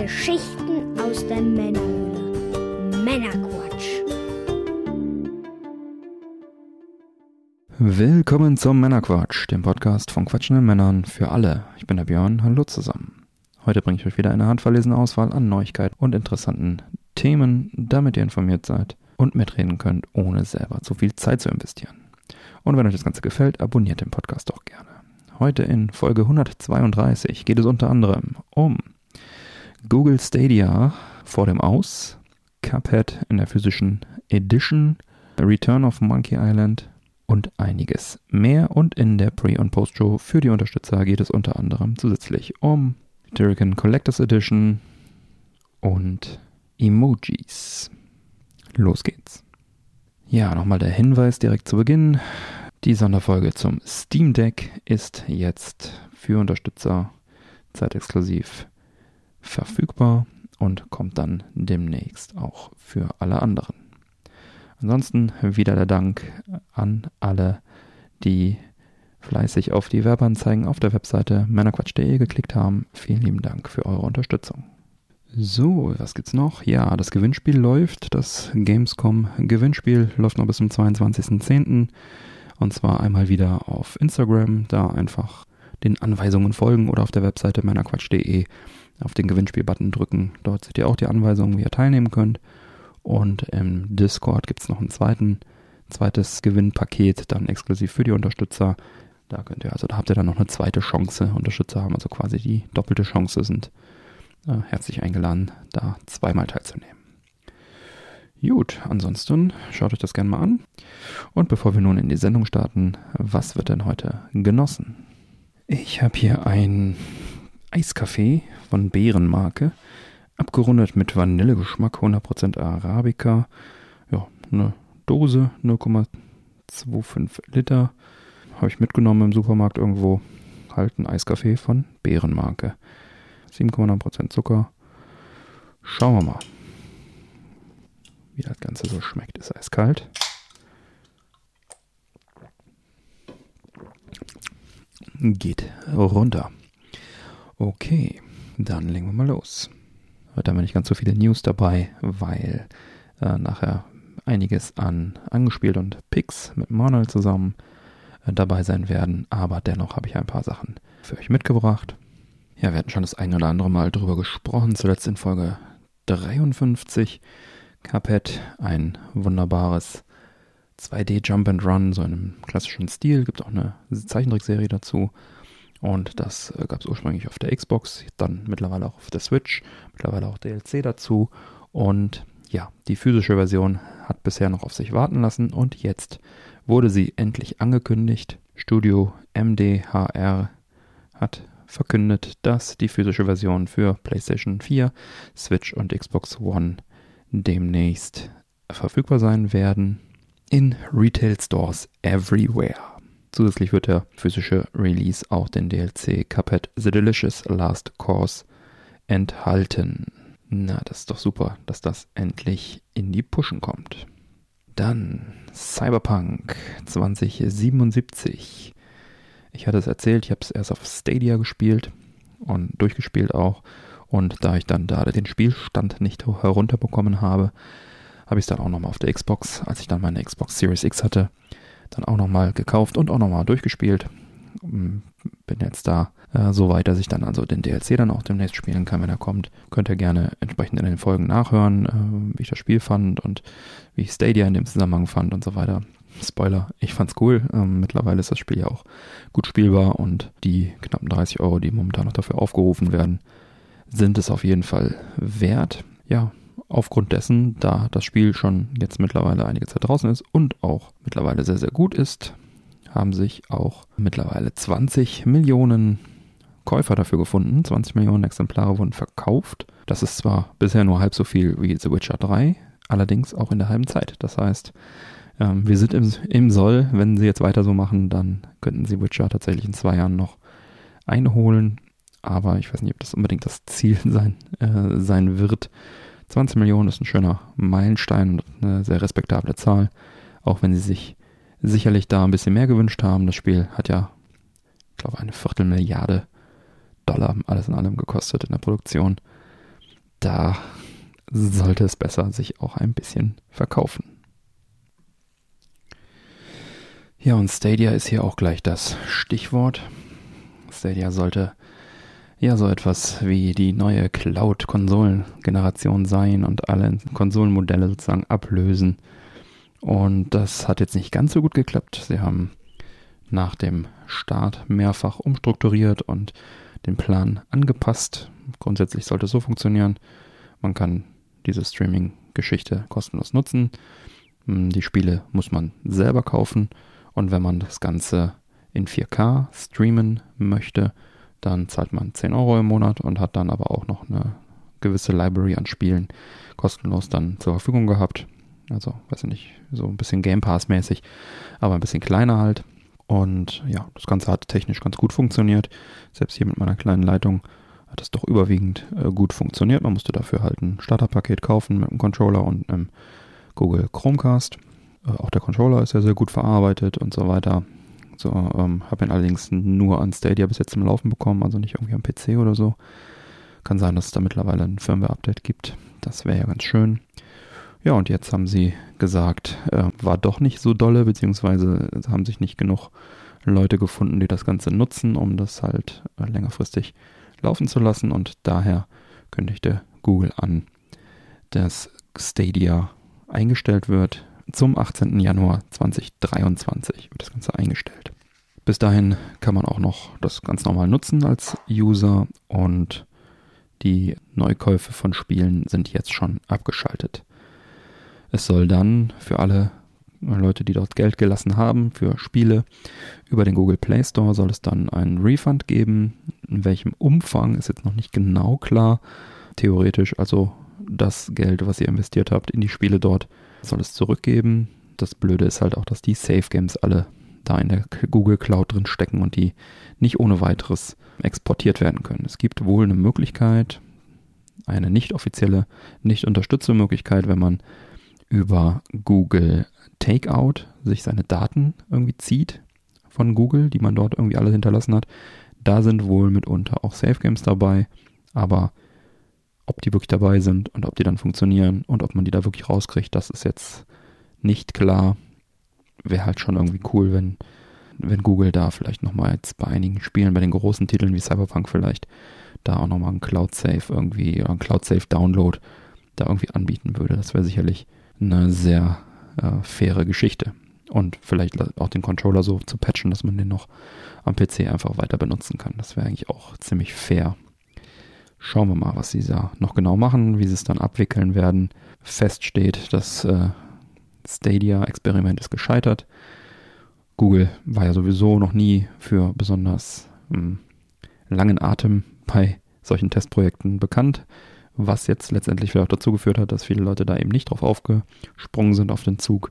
Geschichten aus der Männerhöhle. Männerquatsch. Willkommen zum Männerquatsch, dem Podcast von quatschenden Männern für alle. Ich bin der Björn, hallo zusammen. Heute bringe ich euch wieder eine handverlesene Auswahl an Neuigkeiten und interessanten Themen, damit ihr informiert seid und mitreden könnt, ohne selber zu viel Zeit zu investieren. Und wenn euch das Ganze gefällt, abonniert den Podcast auch gerne. Heute in Folge 132 geht es unter anderem um Google Stadia vor dem Aus, Cuphead in der physischen Edition, Return of Monkey Island und einiges mehr. Und in der Pre- und Post-Show für die Unterstützer geht es unter anderem zusätzlich um Turrican Collectors Edition und Emojis. Los geht's. Ja, nochmal der Hinweis direkt zu Beginn. Die Sonderfolge zum Steam Deck ist jetzt für Unterstützer zeitexklusiv verfügbar und kommt dann demnächst auch für alle anderen. Ansonsten wieder der Dank an alle, die fleißig auf die Werbeanzeigen auf der Webseite männerquatsch.de geklickt haben. Vielen lieben Dank für eure Unterstützung. So, was gibt's noch? Ja, das Gewinnspiel läuft. Das Gamescom Gewinnspiel läuft noch bis zum 22.10. Und zwar einmal wieder auf Instagram. Da einfach den Anweisungen folgen oder auf der Webseite meinerquatsch.de auf den Gewinnspiel-Button drücken. Dort seht ihr auch die Anweisungen, wie ihr teilnehmen könnt. Und im Discord gibt es noch ein zweiten, zweites Gewinnpaket, dann exklusiv für die Unterstützer. Da könnt ihr, also da habt ihr dann noch eine zweite Chance. Unterstützer haben also quasi die doppelte Chance, sind äh, herzlich eingeladen, da zweimal teilzunehmen. Gut, ansonsten schaut euch das gerne mal an. Und bevor wir nun in die Sendung starten, was wird denn heute genossen? Ich habe hier ein Eiskaffee von Bärenmarke, abgerundet mit Vanillegeschmack, 100% Arabica. Ja, eine Dose, 0,25 Liter. Habe ich mitgenommen im Supermarkt irgendwo. Halt ein Eiskaffee von Bärenmarke. 7,9% Zucker. Schauen wir mal, wie das Ganze so schmeckt. Ist eiskalt. Geht runter. Okay, dann legen wir mal los. Heute haben wir nicht ganz so viele News dabei, weil äh, nachher einiges an angespielt und Picks mit Manuel zusammen äh, dabei sein werden. Aber dennoch habe ich ein paar Sachen für euch mitgebracht. Ja, wir hatten schon das ein oder andere Mal drüber gesprochen, zuletzt in Folge 53. Cuphead, ein wunderbares 2D Jump and Run, so in einem klassischen Stil. Gibt auch eine Zeichentrickserie dazu. Und das äh, gab es ursprünglich auf der Xbox, dann mittlerweile auch auf der Switch, mittlerweile auch DLC dazu. Und ja, die physische Version hat bisher noch auf sich warten lassen und jetzt wurde sie endlich angekündigt. Studio MDHR hat verkündet, dass die physische Version für PlayStation 4, Switch und Xbox One demnächst verfügbar sein werden in Retail Stores everywhere. Zusätzlich wird der physische Release auch den DLC Cuphead The Delicious Last Course enthalten. Na, das ist doch super, dass das endlich in die Pushen kommt. Dann Cyberpunk 2077. Ich hatte es erzählt, ich habe es erst auf Stadia gespielt und durchgespielt auch. Und da ich dann da den Spielstand nicht herunterbekommen habe, habe ich es dann auch nochmal auf der Xbox, als ich dann meine Xbox Series X hatte, dann auch nochmal gekauft und auch nochmal durchgespielt. Mm, bin jetzt da äh, so weit, dass ich dann also den DLC dann auch demnächst spielen kann, wenn er kommt. Könnt ihr gerne entsprechend in den Folgen nachhören, äh, wie ich das Spiel fand und wie ich Stadia in dem Zusammenhang fand und so weiter. Spoiler, ich fand's cool. Ähm, mittlerweile ist das Spiel ja auch gut spielbar und die knappen 30 Euro, die momentan noch dafür aufgerufen werden, sind es auf jeden Fall wert. Ja, aufgrund dessen, da das Spiel schon jetzt mittlerweile einige Zeit draußen ist und auch mittlerweile sehr, sehr gut ist, haben sich auch mittlerweile 20 Millionen Käufer dafür gefunden. 20 Millionen Exemplare wurden verkauft. Das ist zwar bisher nur halb so viel wie The Witcher 3, allerdings auch in der halben Zeit. Das heißt, ähm, wir sind im, Soll. Wenn sie jetzt weiter so machen, dann könnten sie Witcher tatsächlich in zwei Jahren noch einholen. Aber ich weiß nicht, ob das unbedingt das Ziel sein, äh, sein wird. 20 Millionen ist ein schöner Meilenstein und eine sehr respektable Zahl, auch wenn sie sich sicherlich da ein bisschen mehr gewünscht haben. Das Spiel hat ja, ich glaube, eine Viertelmilliarde Dollar alles in allem gekostet in der Produktion. da sollte es besser sich auch ein bisschen verkaufen. Ja, und Stadia ist hier auch gleich das Stichwort. Stadia sollte ja so etwas wie die neue Cloud-Konsolen-Generation sein und alle Konsolenmodelle sozusagen ablösen. Und das hat jetzt nicht ganz so gut geklappt. Sie haben nach dem Start mehrfach umstrukturiert und den Plan angepasst. Grundsätzlich sollte es so funktionieren. Man kann diese Streaming-Geschichte kostenlos nutzen. Hm, die Spiele muss man selber kaufen. Und wenn man das Ganze in 4K streamen möchte, dann zahlt man 10 Euro im Monat und hat dann aber auch noch eine gewisse Library an Spielen kostenlos dann zur Verfügung gehabt. Also, weiß ich nicht, so ein bisschen Game Pass mäßig, aber ein bisschen kleiner halt. Und ja, das Ganze hat technisch ganz gut funktioniert. Selbst hier mit meiner kleinen Leitung hat es doch überwiegend äh, gut funktioniert. Man musste dafür halt ein Starterpaket kaufen mit einem Controller und einem Google Chromecast. Äh, auch der Controller ist ja sehr gut verarbeitet und so weiter. So, ähm, habe ihn allerdings nur an Stadia bis jetzt zum Laufen bekommen, also nicht irgendwie am PC oder so. Kann sein, dass es da mittlerweile ein Firmware-Update gibt. Das wäre ja ganz schön. Ja, und jetzt haben sie gesagt, äh, war doch nicht so dolle, beziehungsweise haben sich nicht genug Leute gefunden, die das Ganze nutzen, um das halt äh, längerfristig laufen zu lassen. Und daher kündigte Google an, dass Stadia eingestellt wird zum 18. Januar 2023 wird das Ganze eingestellt. Bis dahin kann man auch noch das ganz normal nutzen als User und die Neukäufe von Spielen sind jetzt schon abgeschaltet. Es soll dann für alle Leute, die dort Geld gelassen haben für Spiele, über den Google Play Store soll es dann einen Refund geben. In welchem Umfang ist jetzt noch nicht genau klar. Theoretisch also das Geld, was ihr investiert habt in die Spiele dort, soll es zurückgeben. Das Blöde ist halt auch, dass die Safe Games alle da in der Google Cloud drin stecken und die nicht ohne weiteres exportiert werden können. Es gibt wohl eine Möglichkeit, eine nicht offizielle, nicht unterstützte Möglichkeit, wenn man über Google Takeout sich seine Daten irgendwie zieht von Google, die man dort irgendwie alle hinterlassen hat. Da sind wohl mitunter auch Safe Games dabei, aber ob die wirklich dabei sind und ob die dann funktionieren und ob man die da wirklich rauskriegt, das ist jetzt nicht klar. Wäre halt schon irgendwie cool, wenn, wenn Google da vielleicht nochmal jetzt bei einigen Spielen, bei den großen Titeln wie Cyberpunk vielleicht, da auch nochmal einen Cloud Safe irgendwie, einen Cloud Safe Download da irgendwie anbieten würde. Das wäre sicherlich eine sehr äh, faire Geschichte. Und vielleicht auch den Controller so zu patchen, dass man den noch am PC einfach weiter benutzen kann. Das wäre eigentlich auch ziemlich fair. Schauen wir mal, was sie da noch genau machen, wie sie es dann abwickeln werden. Fest steht, das äh, Stadia-Experiment ist gescheitert. Google war ja sowieso noch nie für besonders hm, langen Atem bei solchen Testprojekten bekannt, was jetzt letztendlich vielleicht auch dazu geführt hat, dass viele Leute da eben nicht drauf aufgesprungen sind auf den Zug.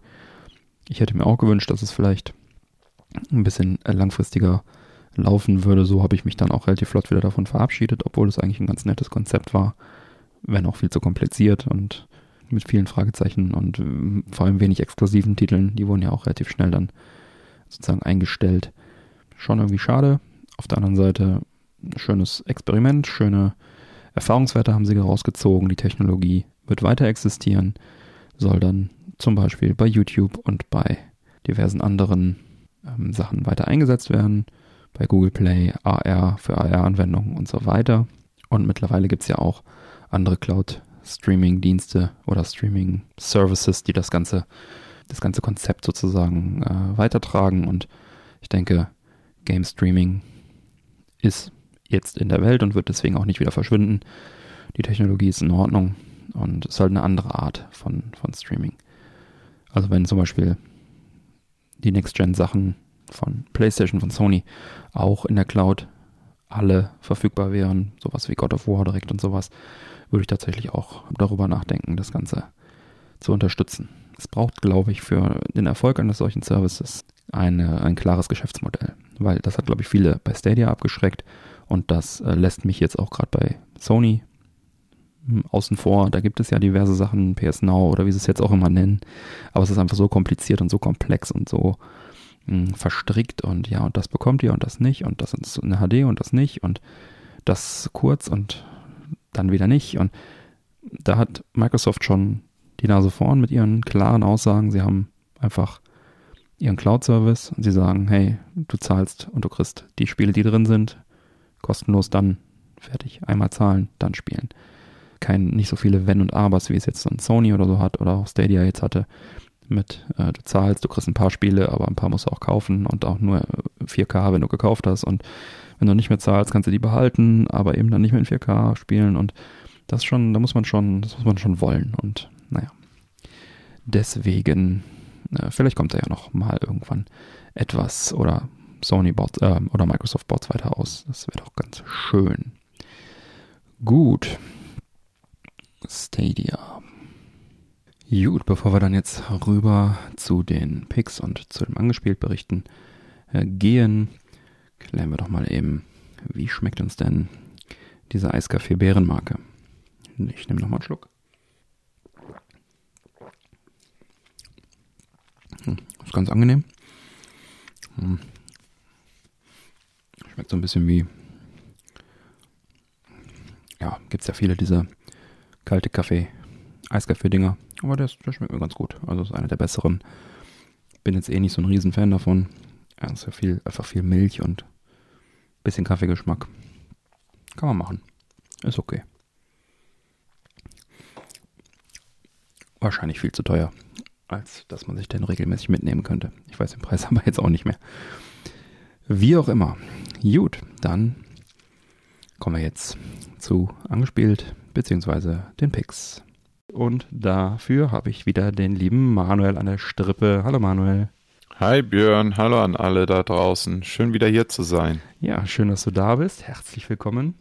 Ich hätte mir auch gewünscht, dass es vielleicht ein bisschen langfristiger laufen würde. So habe ich mich dann auch relativ flott wieder davon verabschiedet, obwohl es eigentlich ein ganz nettes Konzept war, wenn auch viel zu kompliziert und mit vielen Fragezeichen und äh, vor allem wenig exklusiven Titeln. Die wurden ja auch relativ schnell dann sozusagen eingestellt. Schon irgendwie schade. Auf der anderen Seite ein schönes Experiment, schöne Erfahrungswerte haben sie rausgezogen. Die Technologie wird weiter existieren, soll dann zum Beispiel bei YouTube und bei diversen anderen ähm, Sachen weiter eingesetzt werden bei Google Play, AR für AR-Anwendungen und so weiter. Und mittlerweile gibt es ja auch andere Cloud-Streaming-Dienste oder Streaming-Services, die das ganze, das ganze Konzept sozusagen äh, weitertragen. Und ich denke, Game Streaming ist jetzt in der Welt und wird deswegen auch nicht wieder verschwinden. Die Technologie ist in Ordnung und es ist halt eine andere Art von, von Streaming. Also wenn zum Beispiel die Next-Gen-Sachen von PlayStation, von Sony auch in der Cloud alle verfügbar wären, sowas wie God of War direkt und sowas, würde ich tatsächlich auch darüber nachdenken, das Ganze zu unterstützen. Es braucht, glaube ich, für den Erfolg eines solchen Services eine, ein klares Geschäftsmodell, weil das hat, glaube ich, viele bei Stadia abgeschreckt. Und das äh, lässt mich jetzt auch gerade bei Sony hm, außen vor. Da gibt es ja diverse Sachen, PS Now oder wie sie es jetzt auch immer nennen, aber es ist einfach so kompliziert und so komplex und so verstrickt und ja, und das bekommt ihr und das nicht und das ist eine HD und das nicht und das kurz und dann wieder nicht und da hat Microsoft schon die Nase vorn mit ihren klaren Aussagen. Sie haben einfach ihren Cloud-Service und sie sagen, hey, du zahlst und du kriegst die Spiele, die drin sind, kostenlos dann fertig. Einmal zahlen, dann spielen. Kein, nicht so viele Wenn und Abers, wie es jetzt dann Sony oder so hat oder auch Stadia jetzt hatte. Mit, äh, du zahlst, du kriegst ein paar Spiele, aber ein paar musst du auch kaufen und auch nur 4K, wenn du gekauft hast. Und wenn du nicht mehr zahlst, kannst du die behalten, aber eben dann nicht mehr in 4K spielen. Und das schon, da muss man schon, das muss man schon wollen. Und naja. Deswegen, äh, vielleicht kommt da ja noch mal irgendwann etwas oder Sony baut äh, oder Microsoft baut weiter aus. Das wäre doch ganz schön. Gut. Stadia. Gut, bevor wir dann jetzt rüber zu den Picks und zu dem angespielt Berichten äh, gehen, klären wir doch mal eben, wie schmeckt uns denn diese Eiskaffee Bärenmarke? Ich nehme nochmal einen Schluck. Hm, ist ganz angenehm. Hm. Schmeckt so ein bisschen wie. Ja, gibt es ja viele diese kalte Kaffee, Eiskaffee-Dinger. Aber der, der, schmeckt mir ganz gut. Also ist einer der besseren. Bin jetzt eh nicht so ein Riesenfan davon. Ja, ist ja viel, einfach viel Milch und bisschen Kaffeegeschmack. Kann man machen. Ist okay. wahrscheinlich viel zu teuer, als dass man sich den regelmäßig mitnehmen könnte. Ich weiß den Preis aber jetzt auch nicht mehr. Wie auch immer. Gut, dann kommen wir jetzt zu angespielt, beziehungsweise den Picks. Und dafür habe ich wieder den lieben Manuel an der Strippe. Hallo Manuel. Hi Björn, hallo an alle da draußen. Schön wieder hier zu sein. Ja, schön, dass du da bist. Herzlich willkommen.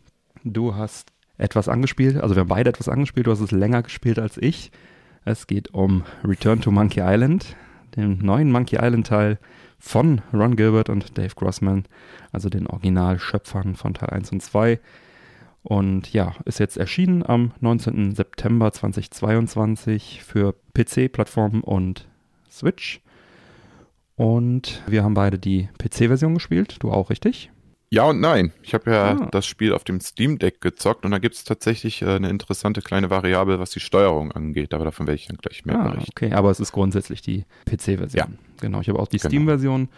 Du hast etwas angespielt, also wir haben beide etwas angespielt. Du hast es länger gespielt als ich. Es geht um Return to Monkey Island, den neuen Monkey Island Teil von Ron Gilbert und Dave Grossman, also den Originalschöpfern von Teil 1 und 2. Und ja, ist jetzt erschienen am 19. September 2022 für PC, Plattformen und Switch. Und wir haben beide die PC-Version gespielt, du auch, richtig? Ja und nein. Ich habe ja ah. das Spiel auf dem Steam Deck gezockt und da gibt es tatsächlich äh, eine interessante kleine Variable, was die Steuerung angeht, aber davon werde ich dann gleich mehr ah, berichten. Okay, aber es ist grundsätzlich die PC-Version. Ja. Genau, ich habe auch die genau. Steam-Version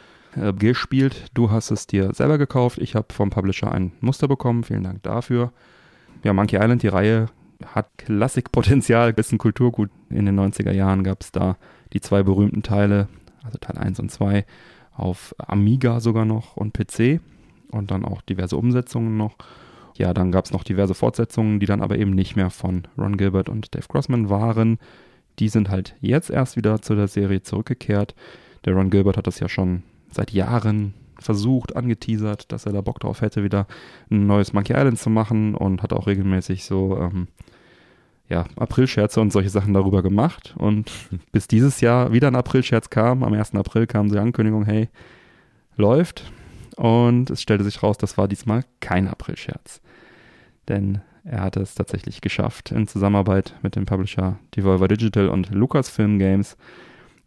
äh, gespielt. Du hast es dir selber gekauft. Ich habe vom Publisher ein Muster bekommen. Vielen Dank dafür. Ja, Monkey Island, die Reihe hat Klassikpotenzial, ein Kulturgut. In den 90er Jahren gab es da die zwei berühmten Teile, also Teil 1 und 2, auf Amiga sogar noch und PC und dann auch diverse Umsetzungen noch. Ja, dann gab es noch diverse Fortsetzungen, die dann aber eben nicht mehr von Ron Gilbert und Dave Crossman waren. Die sind halt jetzt erst wieder zu der Serie zurückgekehrt. Der Ron Gilbert hat das ja schon seit Jahren versucht, angeteasert, dass er da Bock drauf hätte, wieder ein neues Monkey Island zu machen und hat auch regelmäßig so ähm, ja, Aprilscherze und solche Sachen darüber gemacht. Und bis dieses Jahr wieder ein Aprilscherz kam, am 1. April kam die Ankündigung, hey, läuft. Und es stellte sich raus, das war diesmal kein Aprilscherz. Denn er hatte es tatsächlich geschafft, in Zusammenarbeit mit dem Publisher Devolver Digital und Lucasfilm Games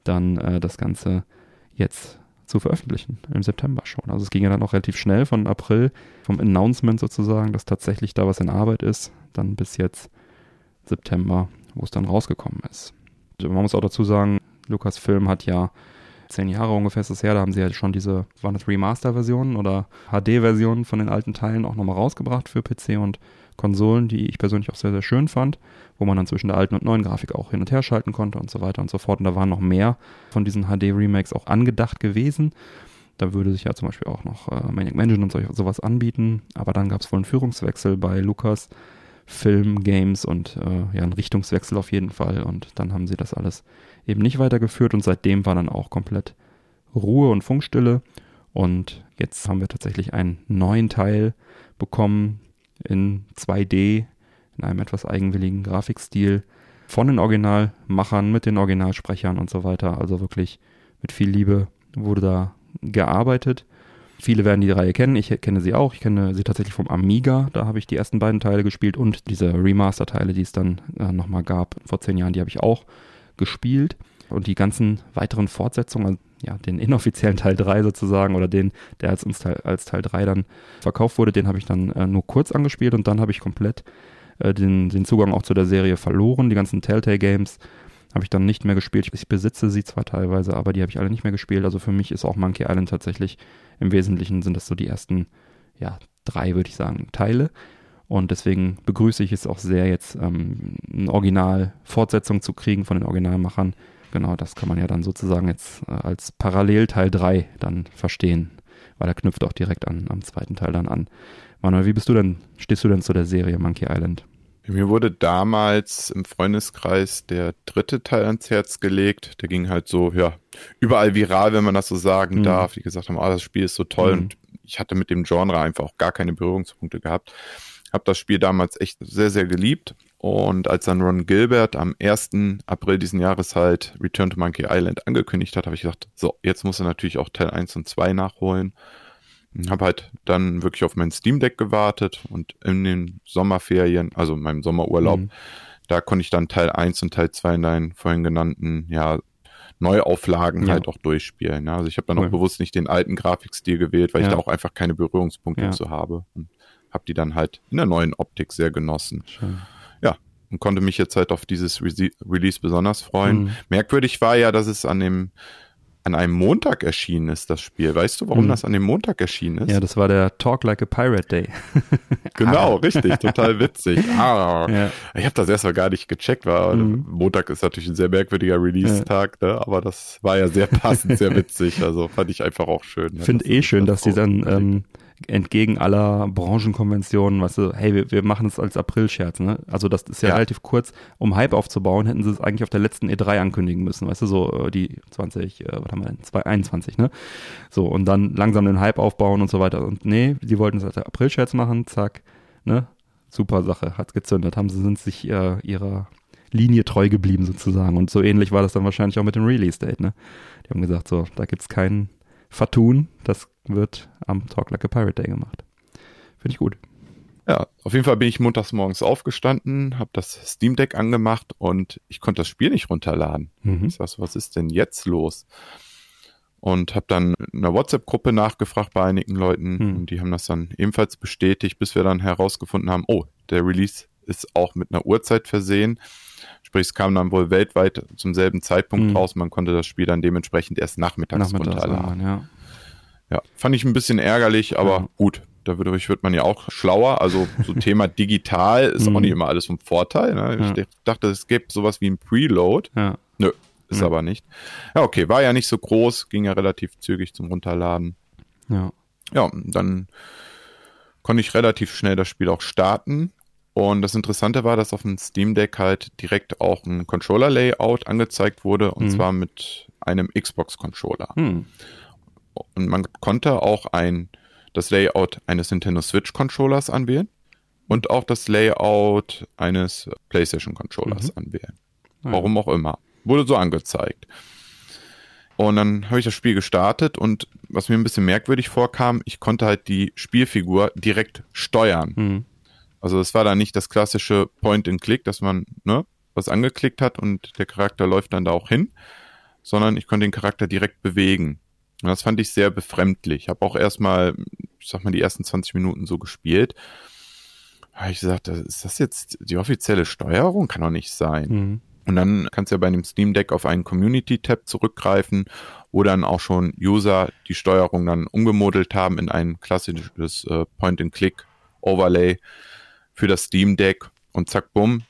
dann äh, das Ganze jetzt zu veröffentlichen, im September schon. Also es ging ja dann auch relativ schnell von April, vom Announcement sozusagen, dass tatsächlich da was in Arbeit ist, dann bis jetzt September, wo es dann rausgekommen ist. Also man muss auch dazu sagen, Lucasfilm hat ja zehn Jahre ungefähr ist das her, da haben sie ja schon diese, waren das Remaster-Versionen oder HD-Versionen von den alten Teilen auch nochmal rausgebracht für PC und Konsolen, die ich persönlich auch sehr, sehr schön fand, wo man dann zwischen der alten und neuen Grafik auch hin und her schalten konnte und so weiter und so fort. Und da waren noch mehr von diesen HD-Remakes auch angedacht gewesen. Da würde sich ja zum Beispiel auch noch äh, Maniac Mansion und so, sowas anbieten. Aber dann gab es wohl einen Führungswechsel bei Lucas Film, Games und äh, ja, einen Richtungswechsel auf jeden Fall. Und dann haben sie das alles eben nicht weitergeführt und seitdem war dann auch komplett Ruhe und Funkstille. Und jetzt haben wir tatsächlich einen neuen Teil bekommen in 2D, in einem etwas eigenwilligen Grafikstil von den Originalmachern, mit den Originalsprechern und so weiter. Also wirklich mit viel Liebe wurde da gearbeitet. Viele werden die Reihe kennen, ich kenne sie auch. Ich kenne sie tatsächlich vom Amiga, da habe ich die ersten beiden Teile gespielt und diese Remaster-Teile, die es dann äh, nochmal gab vor zehn Jahren, die habe ich auch gespielt. Und die ganzen weiteren Fortsetzungen, ja, den inoffiziellen Teil 3 sozusagen oder den, der als, als Teil 3 dann verkauft wurde, den habe ich dann äh, nur kurz angespielt und dann habe ich komplett äh, den, den Zugang auch zu der Serie verloren. Die ganzen Telltale Games habe ich dann nicht mehr gespielt. Ich besitze sie zwar teilweise, aber die habe ich alle nicht mehr gespielt. Also für mich ist auch Monkey Island tatsächlich im Wesentlichen sind das so die ersten, ja, drei, würde ich sagen, Teile. Und deswegen begrüße ich es auch sehr, jetzt ähm, eine Original-Fortsetzung zu kriegen von den Originalmachern. Genau, das kann man ja dann sozusagen jetzt äh, als Parallelteil 3 dann verstehen, weil er knüpft auch direkt an, am zweiten Teil dann an. Manuel, wie bist du denn, stehst du denn zu der Serie Monkey Island? Mir wurde damals im Freundeskreis der dritte Teil ans Herz gelegt. Der ging halt so, ja, überall viral, wenn man das so sagen mhm. darf. Die gesagt haben, ah, das Spiel ist so toll. Mhm. Und ich hatte mit dem Genre einfach auch gar keine Berührungspunkte gehabt. Habe das Spiel damals echt sehr, sehr geliebt. Und als dann Ron Gilbert am 1. April diesen Jahres halt Return to Monkey Island angekündigt hat, habe ich gedacht, so, jetzt muss er natürlich auch Teil 1 und 2 nachholen. Habe halt dann wirklich auf mein Steam Deck gewartet und in den Sommerferien, also in meinem Sommerurlaub, mhm. da konnte ich dann Teil 1 und Teil 2 in deinen vorhin genannten, ja, Neuauflagen ja. halt auch durchspielen. Also ich habe dann cool. auch bewusst nicht den alten Grafikstil gewählt, weil ja. ich da auch einfach keine Berührungspunkte ja. zu habe. Und habe die dann halt in der neuen Optik sehr genossen. Schön. Und konnte mich jetzt halt auf dieses Re Release besonders freuen. Mhm. Merkwürdig war ja, dass es an dem an einem Montag erschienen ist, das Spiel. Weißt du, warum mhm. das an dem Montag erschienen ist? Ja, das war der Talk Like a Pirate Day. genau, richtig, total witzig. Ah, ja. Ich habe das erstmal gar nicht gecheckt, weil mhm. Montag ist natürlich ein sehr merkwürdiger Release-Tag, ja. ne? aber das war ja sehr passend, sehr witzig. Also fand ich einfach auch schön. Ich finde eh schön, dass die dann ähm, entgegen aller Branchenkonventionen, weißt du, hey, wir, wir machen es als April-Scherz, ne? Also das ist ja, ja, relativ kurz, um Hype aufzubauen, hätten sie es eigentlich auf der letzten E3 ankündigen müssen, weißt du, so äh, die 20, äh, was haben wir denn, 2021, ne? So, und dann langsam den Hype aufbauen und so weiter. Und nee, die wollten es als April-Scherz machen, zack, ne? Super Sache, hat's gezündet, haben sie, sind sich äh, ihrer Linie treu geblieben sozusagen. Und so ähnlich war das dann wahrscheinlich auch mit dem Release-Date, ne? Die haben gesagt, so, da gibt's keinen vertun. Das wird am Talk Like a Pirate Day gemacht. Finde ich gut. Ja, auf jeden Fall bin ich montags morgens aufgestanden, habe das Steam Deck angemacht und ich konnte das Spiel nicht runterladen. Mhm. Ich sag, was ist denn jetzt los? Und habe dann in einer WhatsApp-Gruppe nachgefragt bei einigen Leuten mhm. und die haben das dann ebenfalls bestätigt, bis wir dann herausgefunden haben, oh, der Release ist auch mit einer Uhrzeit versehen. Sprich, es kam dann wohl weltweit zum selben Zeitpunkt mhm. raus. Man konnte das Spiel dann dementsprechend erst nachmittags, nachmittags runterladen. Ja. ja, fand ich ein bisschen ärgerlich, aber ja. gut. Dadurch wird man ja auch schlauer. Also so Thema digital ist auch mhm. nicht immer alles vom Vorteil. Ne? Ich dachte, es gäbe sowas wie ein Preload. Ja. Nö, ist aber nicht. Ja, okay, war ja nicht so groß, ging ja relativ zügig zum Runterladen. Ja. Ja, dann konnte ich relativ schnell das Spiel auch starten. Und das Interessante war, dass auf dem Steam Deck halt direkt auch ein Controller-Layout angezeigt wurde, und mhm. zwar mit einem Xbox-Controller. Mhm. Und man konnte auch ein, das Layout eines Nintendo Switch-Controllers anwählen und auch das Layout eines PlayStation-Controllers mhm. anwählen. Warum auch immer. Wurde so angezeigt. Und dann habe ich das Spiel gestartet und was mir ein bisschen merkwürdig vorkam, ich konnte halt die Spielfigur direkt steuern. Also es war da nicht das klassische Point-and-Click, dass man ne, was angeklickt hat und der Charakter läuft dann da auch hin, sondern ich konnte den Charakter direkt bewegen. Und das fand ich sehr befremdlich. Ich habe auch erstmal, ich sag mal, die ersten 20 Minuten so gespielt. Da habe ich gesagt, ist das jetzt die offizielle Steuerung? Kann doch nicht sein. Mhm. Und dann kannst du ja bei dem Steam Deck auf einen Community-Tab zurückgreifen, wo dann auch schon User die Steuerung dann umgemodelt haben in ein klassisches äh, Point-and-Click-Overlay für das Steam Deck und zack, bumm,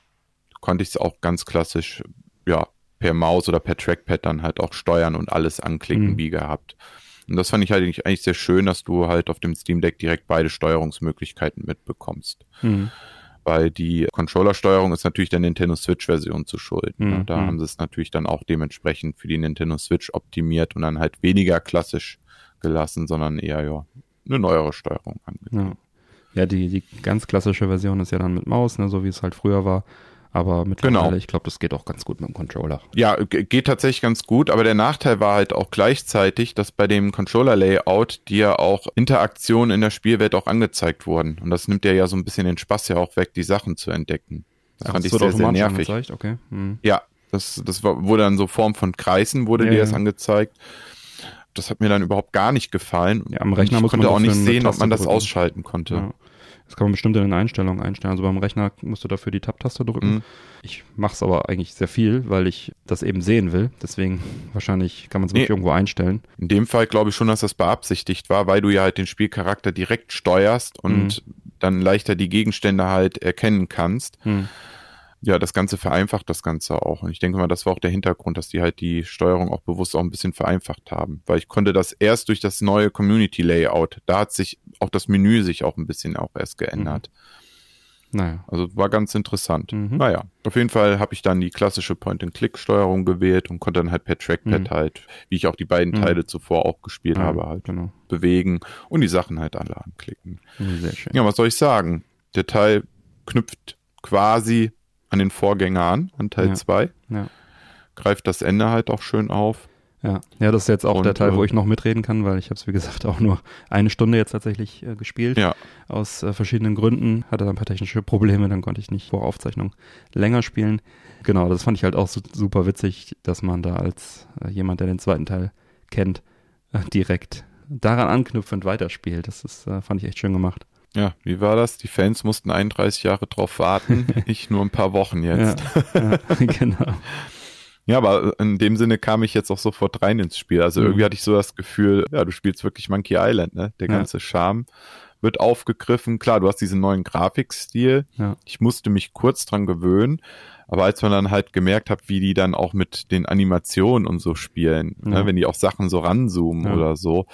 konnte ich es auch ganz klassisch, ja, per Maus oder per Trackpad dann halt auch steuern und alles anklicken mhm. wie gehabt. Und das fand ich halt eigentlich sehr schön, dass du halt auf dem Steam Deck direkt beide Steuerungsmöglichkeiten mitbekommst. Mhm. Weil die Controller-Steuerung ist natürlich der Nintendo Switch-Version zu schulden. Ne? Mhm. Da haben sie es natürlich dann auch dementsprechend für die Nintendo Switch optimiert und dann halt weniger klassisch gelassen, sondern eher ja eine neuere Steuerung angegeben. Ja. Ja, die, die ganz klassische Version ist ja dann mit Maus, ne, so wie es halt früher war. Aber mittlerweile, genau. ich glaube, das geht auch ganz gut mit dem Controller. Ja, geht tatsächlich ganz gut, aber der Nachteil war halt auch gleichzeitig, dass bei dem Controller-Layout dir auch Interaktionen in der Spielwelt auch angezeigt wurden. Und das nimmt dir ja so ein bisschen den Spaß ja auch weg, die Sachen zu entdecken. Das Ach, fand das ich sehr, sehr nervig. Okay. Hm. Ja, das, das wurde dann so Form von Kreisen wurde ja, dir das angezeigt das hat mir dann überhaupt gar nicht gefallen. Ja, am Rechner ich konnte auch nicht sehen, ob man das ausschalten konnte. Ja. Das kann man bestimmt in den Einstellungen einstellen. Also beim Rechner musst du dafür die Tab-Taste drücken. Mhm. Ich mache es aber eigentlich sehr viel, weil ich das eben sehen will. Deswegen wahrscheinlich kann man es nee. irgendwo einstellen. In dem Fall glaube ich schon, dass das beabsichtigt war, weil du ja halt den Spielcharakter direkt steuerst und mhm. dann leichter die Gegenstände halt erkennen kannst. Mhm ja, das Ganze vereinfacht das Ganze auch. Und ich denke mal, das war auch der Hintergrund, dass die halt die Steuerung auch bewusst auch ein bisschen vereinfacht haben. Weil ich konnte das erst durch das neue Community Layout, da hat sich auch das Menü sich auch ein bisschen auch erst geändert. Mhm. Naja. Also war ganz interessant. Mhm. Naja, auf jeden Fall habe ich dann die klassische Point-and-Click-Steuerung gewählt und konnte dann halt per Trackpad mhm. halt, wie ich auch die beiden mhm. Teile zuvor auch gespielt ja, habe, halt genau. bewegen und die Sachen halt anladen, klicken. Sehr schön. Ja, was soll ich sagen? Der Teil knüpft quasi an den Vorgänger an, an Teil 2. Ja, ja. Greift das Ende halt auch schön auf. Ja, ja, das ist jetzt auch und, der Teil, wo äh, ich noch mitreden kann, weil ich habe es, wie gesagt, auch nur eine Stunde jetzt tatsächlich äh, gespielt. Ja. Aus äh, verschiedenen Gründen. Hatte dann ein paar technische Probleme, dann konnte ich nicht vor Aufzeichnung länger spielen. Genau, das fand ich halt auch so, super witzig, dass man da als äh, jemand, der den zweiten Teil kennt, äh, direkt daran anknüpfend weiterspielt. Das ist, äh, fand ich echt schön gemacht. Ja, wie war das? Die Fans mussten 31 Jahre drauf warten, ich nur ein paar Wochen jetzt. Ja, ja genau. Ja, aber in dem Sinne kam ich jetzt auch sofort rein ins Spiel. Also mhm. irgendwie hatte ich so das Gefühl, ja, du spielst wirklich Monkey Island, ne? Der ganze ja. Charme wird aufgegriffen. Klar, du hast diesen neuen Grafikstil. Ja. Ich musste mich kurz dran gewöhnen. Aber als man dann halt gemerkt hat, wie die dann auch mit den Animationen und so spielen, ne? ja. ne, wenn die auch Sachen so ranzoomen ja. oder so,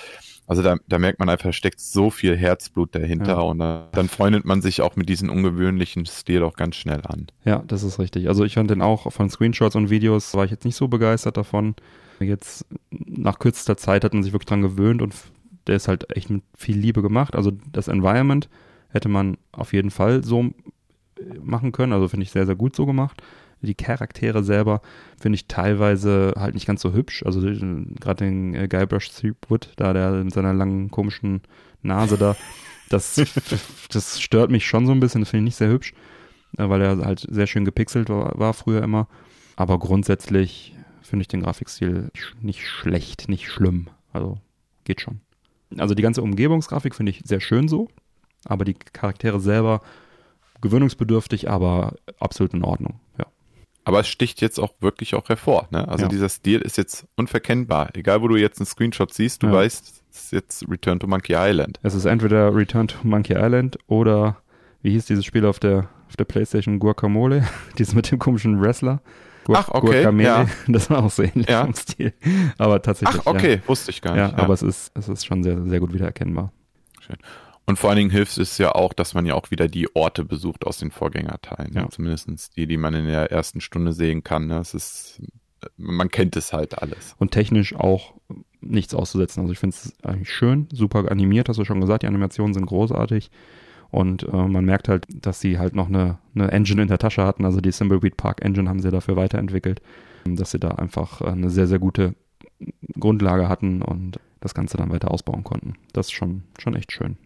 also da, da merkt man einfach, steckt so viel Herzblut dahinter ja. und da, dann freundet man sich auch mit diesem ungewöhnlichen Stil auch ganz schnell an. Ja, das ist richtig. Also ich fand den auch von Screenshots und Videos war ich jetzt nicht so begeistert davon. Jetzt nach kürzester Zeit hat man sich wirklich dran gewöhnt und der ist halt echt mit viel Liebe gemacht. Also das Environment hätte man auf jeden Fall so machen können. Also finde ich sehr, sehr gut so gemacht. Die Charaktere selber finde ich teilweise halt nicht ganz so hübsch. Also äh, gerade den äh, Guybrush Threepwood, da der mit seiner langen komischen Nase da, das, das stört mich schon so ein bisschen. Das finde ich nicht sehr hübsch, äh, weil er halt sehr schön gepixelt war, war früher immer. Aber grundsätzlich finde ich den Grafikstil nicht schlecht, nicht schlimm. Also geht schon. Also die ganze Umgebungsgrafik finde ich sehr schön so, aber die Charaktere selber gewöhnungsbedürftig, aber absolut in Ordnung, ja. Aber es sticht jetzt auch wirklich auch hervor. Ne? Also ja. dieser Stil ist jetzt unverkennbar. Egal, wo du jetzt einen Screenshot siehst, du ja. weißt, es ist jetzt Return to Monkey Island. Es ist entweder Return to Monkey Island oder wie hieß dieses Spiel auf der, auf der Playstation Guacamole? dieses mit dem komischen Wrestler. Gu Ach, okay. Guacamele. Ja. Das war auch so ähnlich ja. vom Stil. Aber tatsächlich. Ach, okay, ja. wusste ich gar nicht. Ja, aber es ist, es ist schon sehr, sehr gut wiedererkennbar. Schön. Und vor allen Dingen hilft es ja auch, dass man ja auch wieder die Orte besucht aus den Vorgängerteilen. Ja. Ne? Zumindest die, die man in der ersten Stunde sehen kann. Ne? Es ist, man kennt es halt alles. Und technisch auch nichts auszusetzen. Also ich finde es eigentlich schön, super animiert, hast du schon gesagt, die Animationen sind großartig. Und äh, man merkt halt, dass sie halt noch eine, eine Engine in der Tasche hatten. Also die Thimbleweed Park Engine haben sie dafür weiterentwickelt, dass sie da einfach eine sehr, sehr gute Grundlage hatten und das Ganze dann weiter ausbauen konnten. Das ist schon, schon echt schön.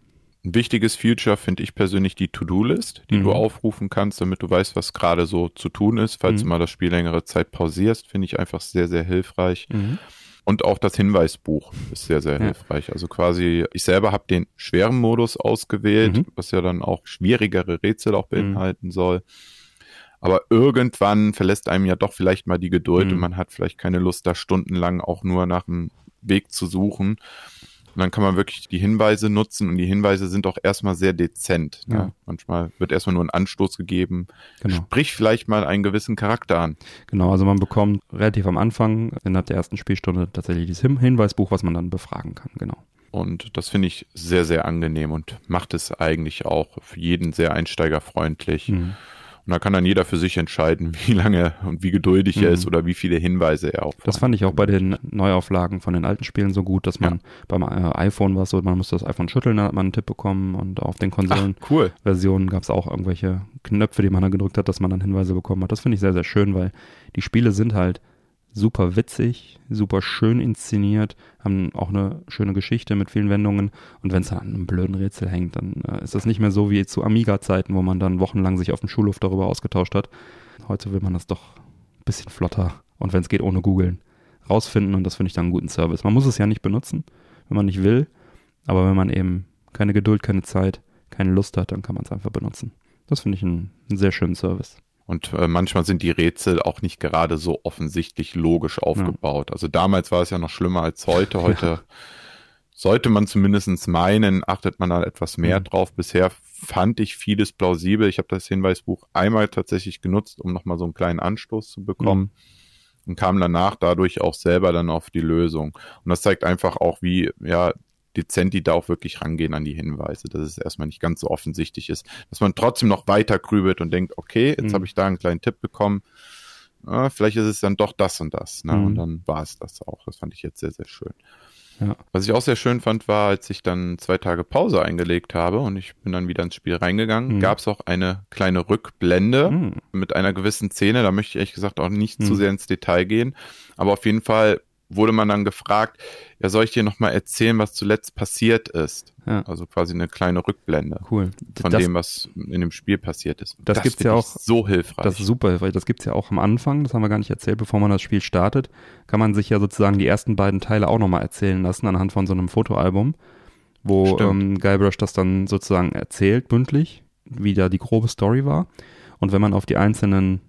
Ein wichtiges Feature finde ich persönlich die To-Do-List, die mhm. du aufrufen kannst, damit du weißt, was gerade so zu tun ist. Falls mhm. du mal das Spiel längere Zeit pausierst, finde ich einfach sehr, sehr hilfreich. Mhm. Und auch das Hinweisbuch ist sehr, sehr ja. hilfreich. Also quasi, ich selber habe den schweren Modus ausgewählt, mhm. was ja dann auch schwierigere Rätsel auch mhm. beinhalten soll. Aber irgendwann verlässt einem ja doch vielleicht mal die Geduld mhm. und man hat vielleicht keine Lust, da stundenlang auch nur nach einem Weg zu suchen. Und dann kann man wirklich die Hinweise nutzen und die Hinweise sind auch erstmal sehr dezent. Ne? Ja. Manchmal wird erstmal nur ein Anstoß gegeben. Genau. Sprich vielleicht mal einen gewissen Charakter an. Genau, also man bekommt relativ am Anfang innerhalb der ersten Spielstunde tatsächlich dieses Hinweisbuch, was man dann befragen kann. Genau. Und das finde ich sehr, sehr angenehm und macht es eigentlich auch für jeden sehr einsteigerfreundlich. Mhm. Und da kann dann jeder für sich entscheiden, wie lange und wie geduldig mhm. er ist oder wie viele Hinweise er auch. Das fand ich auch bei den Neuauflagen von den alten Spielen so gut, dass man ja. beim äh, iPhone war so, man musste das iPhone schütteln, dann hat man einen Tipp bekommen und auf den Konsolen-Versionen cool. gab es auch irgendwelche Knöpfe, die man dann gedrückt hat, dass man dann Hinweise bekommen hat. Das finde ich sehr, sehr schön, weil die Spiele sind halt super witzig, super schön inszeniert, haben auch eine schöne Geschichte mit vielen Wendungen. Und wenn es an einem blöden Rätsel hängt, dann äh, ist das nicht mehr so wie zu Amiga-Zeiten, wo man dann wochenlang sich auf dem Schulhof darüber ausgetauscht hat. Heute will man das doch ein bisschen flotter und wenn es geht, ohne googeln, rausfinden und das finde ich dann einen guten Service. Man muss es ja nicht benutzen, wenn man nicht will, aber wenn man eben keine Geduld, keine Zeit, keine Lust hat, dann kann man es einfach benutzen. Das finde ich einen, einen sehr schönen Service. Und äh, manchmal sind die Rätsel auch nicht gerade so offensichtlich logisch aufgebaut. Ja. Also damals war es ja noch schlimmer als heute. Heute sollte man zumindest meinen, achtet man da etwas mehr mhm. drauf. Bisher fand ich vieles plausibel. Ich habe das Hinweisbuch einmal tatsächlich genutzt, um nochmal so einen kleinen Anstoß zu bekommen. Mhm. Und kam danach dadurch auch selber dann auf die Lösung. Und das zeigt einfach auch, wie ja dezent die da auch wirklich rangehen an die Hinweise, dass es erstmal nicht ganz so offensichtlich ist, dass man trotzdem noch weiter grübelt und denkt, okay, jetzt mhm. habe ich da einen kleinen Tipp bekommen, äh, vielleicht ist es dann doch das und das, ne? Mhm. Und dann war es das auch. Das fand ich jetzt sehr, sehr schön. Ja. Was ich auch sehr schön fand, war, als ich dann zwei Tage Pause eingelegt habe und ich bin dann wieder ins Spiel reingegangen, mhm. gab es auch eine kleine Rückblende mhm. mit einer gewissen Szene. Da möchte ich ehrlich gesagt auch nicht mhm. zu sehr ins Detail gehen. Aber auf jeden Fall wurde man dann gefragt, ja, soll ich dir nochmal erzählen, was zuletzt passiert ist? Ja. Also quasi eine kleine Rückblende cool. von das, dem, was in dem Spiel passiert ist. Das, das gibt's ja auch so hilfreich. Das ist super hilfreich. Das gibt's ja auch am Anfang, das haben wir gar nicht erzählt, bevor man das Spiel startet, kann man sich ja sozusagen die ersten beiden Teile auch nochmal erzählen lassen anhand von so einem Fotoalbum, wo ähm, Guybrush das dann sozusagen erzählt, mündlich, wie da die grobe Story war. Und wenn man auf die einzelnen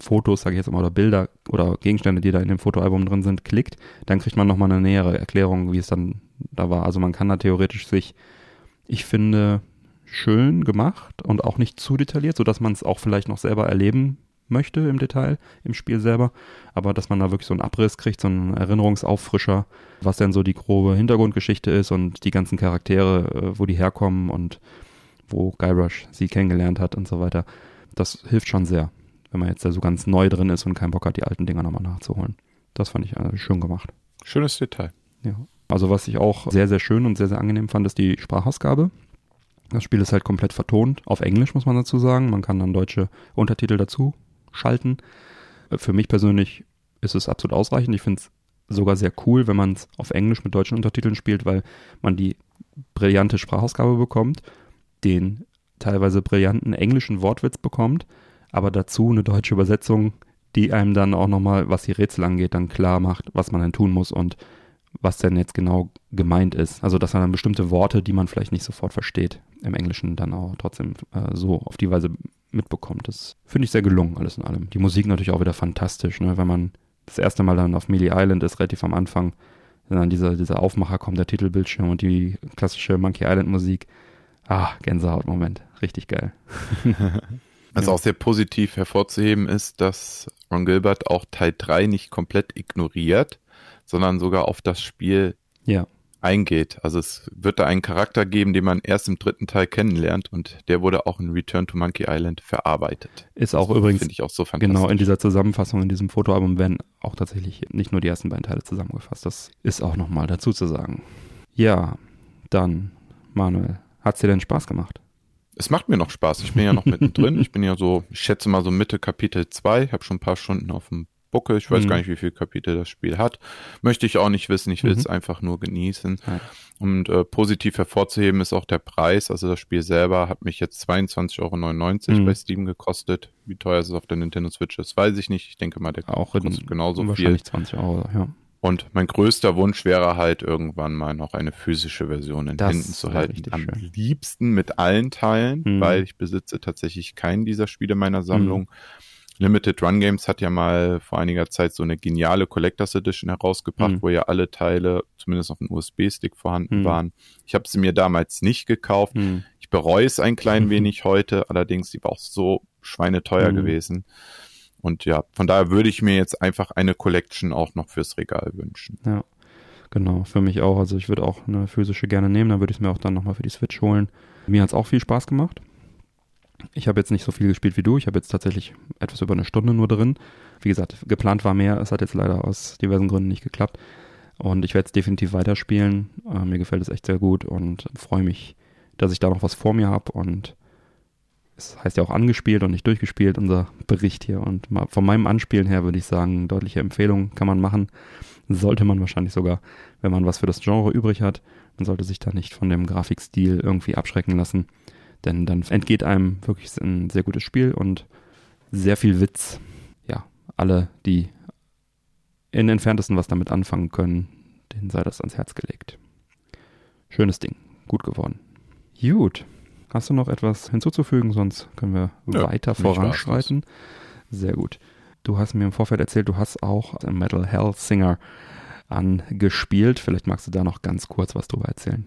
Fotos, sage ich jetzt mal, oder Bilder oder Gegenstände, die da in dem Fotoalbum drin sind, klickt, dann kriegt man nochmal eine nähere Erklärung, wie es dann da war. Also man kann da theoretisch sich, ich finde, schön gemacht und auch nicht zu detailliert, sodass man es auch vielleicht noch selber erleben möchte im Detail, im Spiel selber, aber dass man da wirklich so einen Abriss kriegt, so einen Erinnerungsauffrischer, was denn so die grobe Hintergrundgeschichte ist und die ganzen Charaktere, äh, wo die herkommen und wo Guybrush sie kennengelernt hat und so weiter. Das hilft schon sehr wenn man jetzt da so ganz neu drin ist und keinen Bock hat, die alten Dinger nochmal nachzuholen. Das fand ich äh, schön gemacht. Schönes Detail. Ja. Also was ich auch sehr, sehr schön und sehr, sehr angenehm fand, ist die Sprachausgabe. Das Spiel ist halt komplett vertont, auf Englisch muss man dazu sagen. Man kann dann deutsche Untertitel dazu schalten. Äh, für mich persönlich ist es absolut ausreichend. Ich finde es sogar sehr cool, wenn man es auf Englisch mit deutschen Untertiteln spielt, weil man die brillante Sprachausgabe bekommt, den teilweise brillanten englischen Wortwitz bekommt aber dazu eine deutsche Übersetzung, die einem dann auch nochmal, was die Rätsel angeht, dann klar macht, was man denn tun muss und was denn jetzt genau gemeint ist. Also dass man dann bestimmte Worte, die man vielleicht nicht sofort versteht, im Englischen dann auch trotzdem äh, so auf die Weise mitbekommt. Das finde ich sehr gelungen, alles in allem. Die Musik natürlich auch wieder fantastisch, ne? wenn man das erste Mal dann auf Mealy Island ist, relativ am Anfang, dann dieser, dieser Aufmacher kommt, der Titelbildschirm und die klassische Monkey Island Musik. Ah, Gänsehaut-Moment. Richtig geil. Was ja. auch sehr positiv hervorzuheben ist, dass Ron Gilbert auch Teil 3 nicht komplett ignoriert, sondern sogar auf das Spiel ja. eingeht. Also es wird da einen Charakter geben, den man erst im dritten Teil kennenlernt und der wurde auch in Return to Monkey Island verarbeitet. Ist auch das übrigens, finde ich auch so fantastisch. Genau, in dieser Zusammenfassung, in diesem Fotoalbum werden auch tatsächlich nicht nur die ersten beiden Teile zusammengefasst. Das ist auch nochmal dazu zu sagen. Ja, dann, Manuel, hat es dir denn Spaß gemacht? Es macht mir noch Spaß. Ich bin ja noch mittendrin. Ich bin ja so, ich schätze mal so Mitte Kapitel 2. Ich habe schon ein paar Stunden auf dem Buckel. Ich weiß mhm. gar nicht, wie viele Kapitel das Spiel hat. Möchte ich auch nicht wissen. Ich will es mhm. einfach nur genießen. Ja. Und äh, positiv hervorzuheben ist auch der Preis. Also das Spiel selber hat mich jetzt 22,99 Euro mhm. bei Steam gekostet. Wie teuer ist es auf der Nintendo Switch ist, weiß ich nicht. Ich denke mal, der auch kostet genauso viel. 20 Euro, ja. Und mein größter Wunsch wäre halt irgendwann mal noch eine physische Version in das Händen zu halten. Am schön. liebsten mit allen Teilen, mhm. weil ich besitze tatsächlich keinen dieser Spiele meiner Sammlung. Mhm. Limited Run Games hat ja mal vor einiger Zeit so eine geniale Collectors Edition herausgebracht, mhm. wo ja alle Teile zumindest auf dem USB-Stick vorhanden mhm. waren. Ich habe sie mir damals nicht gekauft. Mhm. Ich bereue es ein klein wenig heute, allerdings die war auch so schweineteuer mhm. gewesen. Und ja, von daher würde ich mir jetzt einfach eine Collection auch noch fürs Regal wünschen. Ja, genau, für mich auch. Also ich würde auch eine physische gerne nehmen, dann würde ich es mir auch dann nochmal für die Switch holen. Mir hat es auch viel Spaß gemacht. Ich habe jetzt nicht so viel gespielt wie du. Ich habe jetzt tatsächlich etwas über eine Stunde nur drin. Wie gesagt, geplant war mehr. Es hat jetzt leider aus diversen Gründen nicht geklappt. Und ich werde es definitiv weiterspielen. Äh, mir gefällt es echt sehr gut und freue mich, dass ich da noch was vor mir habe und es heißt ja auch angespielt und nicht durchgespielt, unser Bericht hier. Und von meinem Anspielen her würde ich sagen, deutliche Empfehlung kann man machen. Sollte man wahrscheinlich sogar, wenn man was für das Genre übrig hat. Man sollte sich da nicht von dem Grafikstil irgendwie abschrecken lassen. Denn dann entgeht einem wirklich ein sehr gutes Spiel und sehr viel Witz. Ja, alle, die in entferntesten was damit anfangen können, denen sei das ans Herz gelegt. Schönes Ding. Gut geworden. Gut. Hast du noch etwas hinzuzufügen? Sonst können wir ja, weiter voranschreiten. Sehr gut. Du hast mir im Vorfeld erzählt, du hast auch Metal Hell Singer angespielt. Vielleicht magst du da noch ganz kurz was drüber erzählen.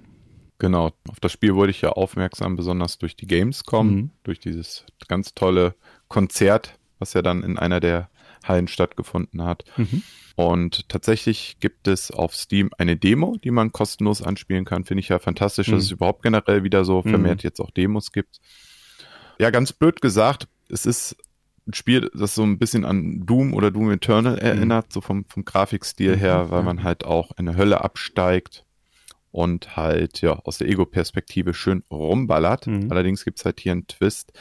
Genau, auf das Spiel wurde ich ja aufmerksam, besonders durch die Gamescom, mhm. durch dieses ganz tolle Konzert, was ja dann in einer der Hallen stattgefunden hat. Mhm. Und tatsächlich gibt es auf Steam eine Demo, die man kostenlos anspielen kann. Finde ich ja fantastisch, mhm. dass es überhaupt generell wieder so vermehrt mhm. jetzt auch Demos gibt. Ja, ganz blöd gesagt, es ist ein Spiel, das so ein bisschen an Doom oder Doom Eternal mhm. erinnert, so vom, vom Grafikstil her, mhm. weil man halt auch in der Hölle absteigt und halt ja aus der Ego-Perspektive schön rumballert. Mhm. Allerdings gibt's halt hier einen Twist,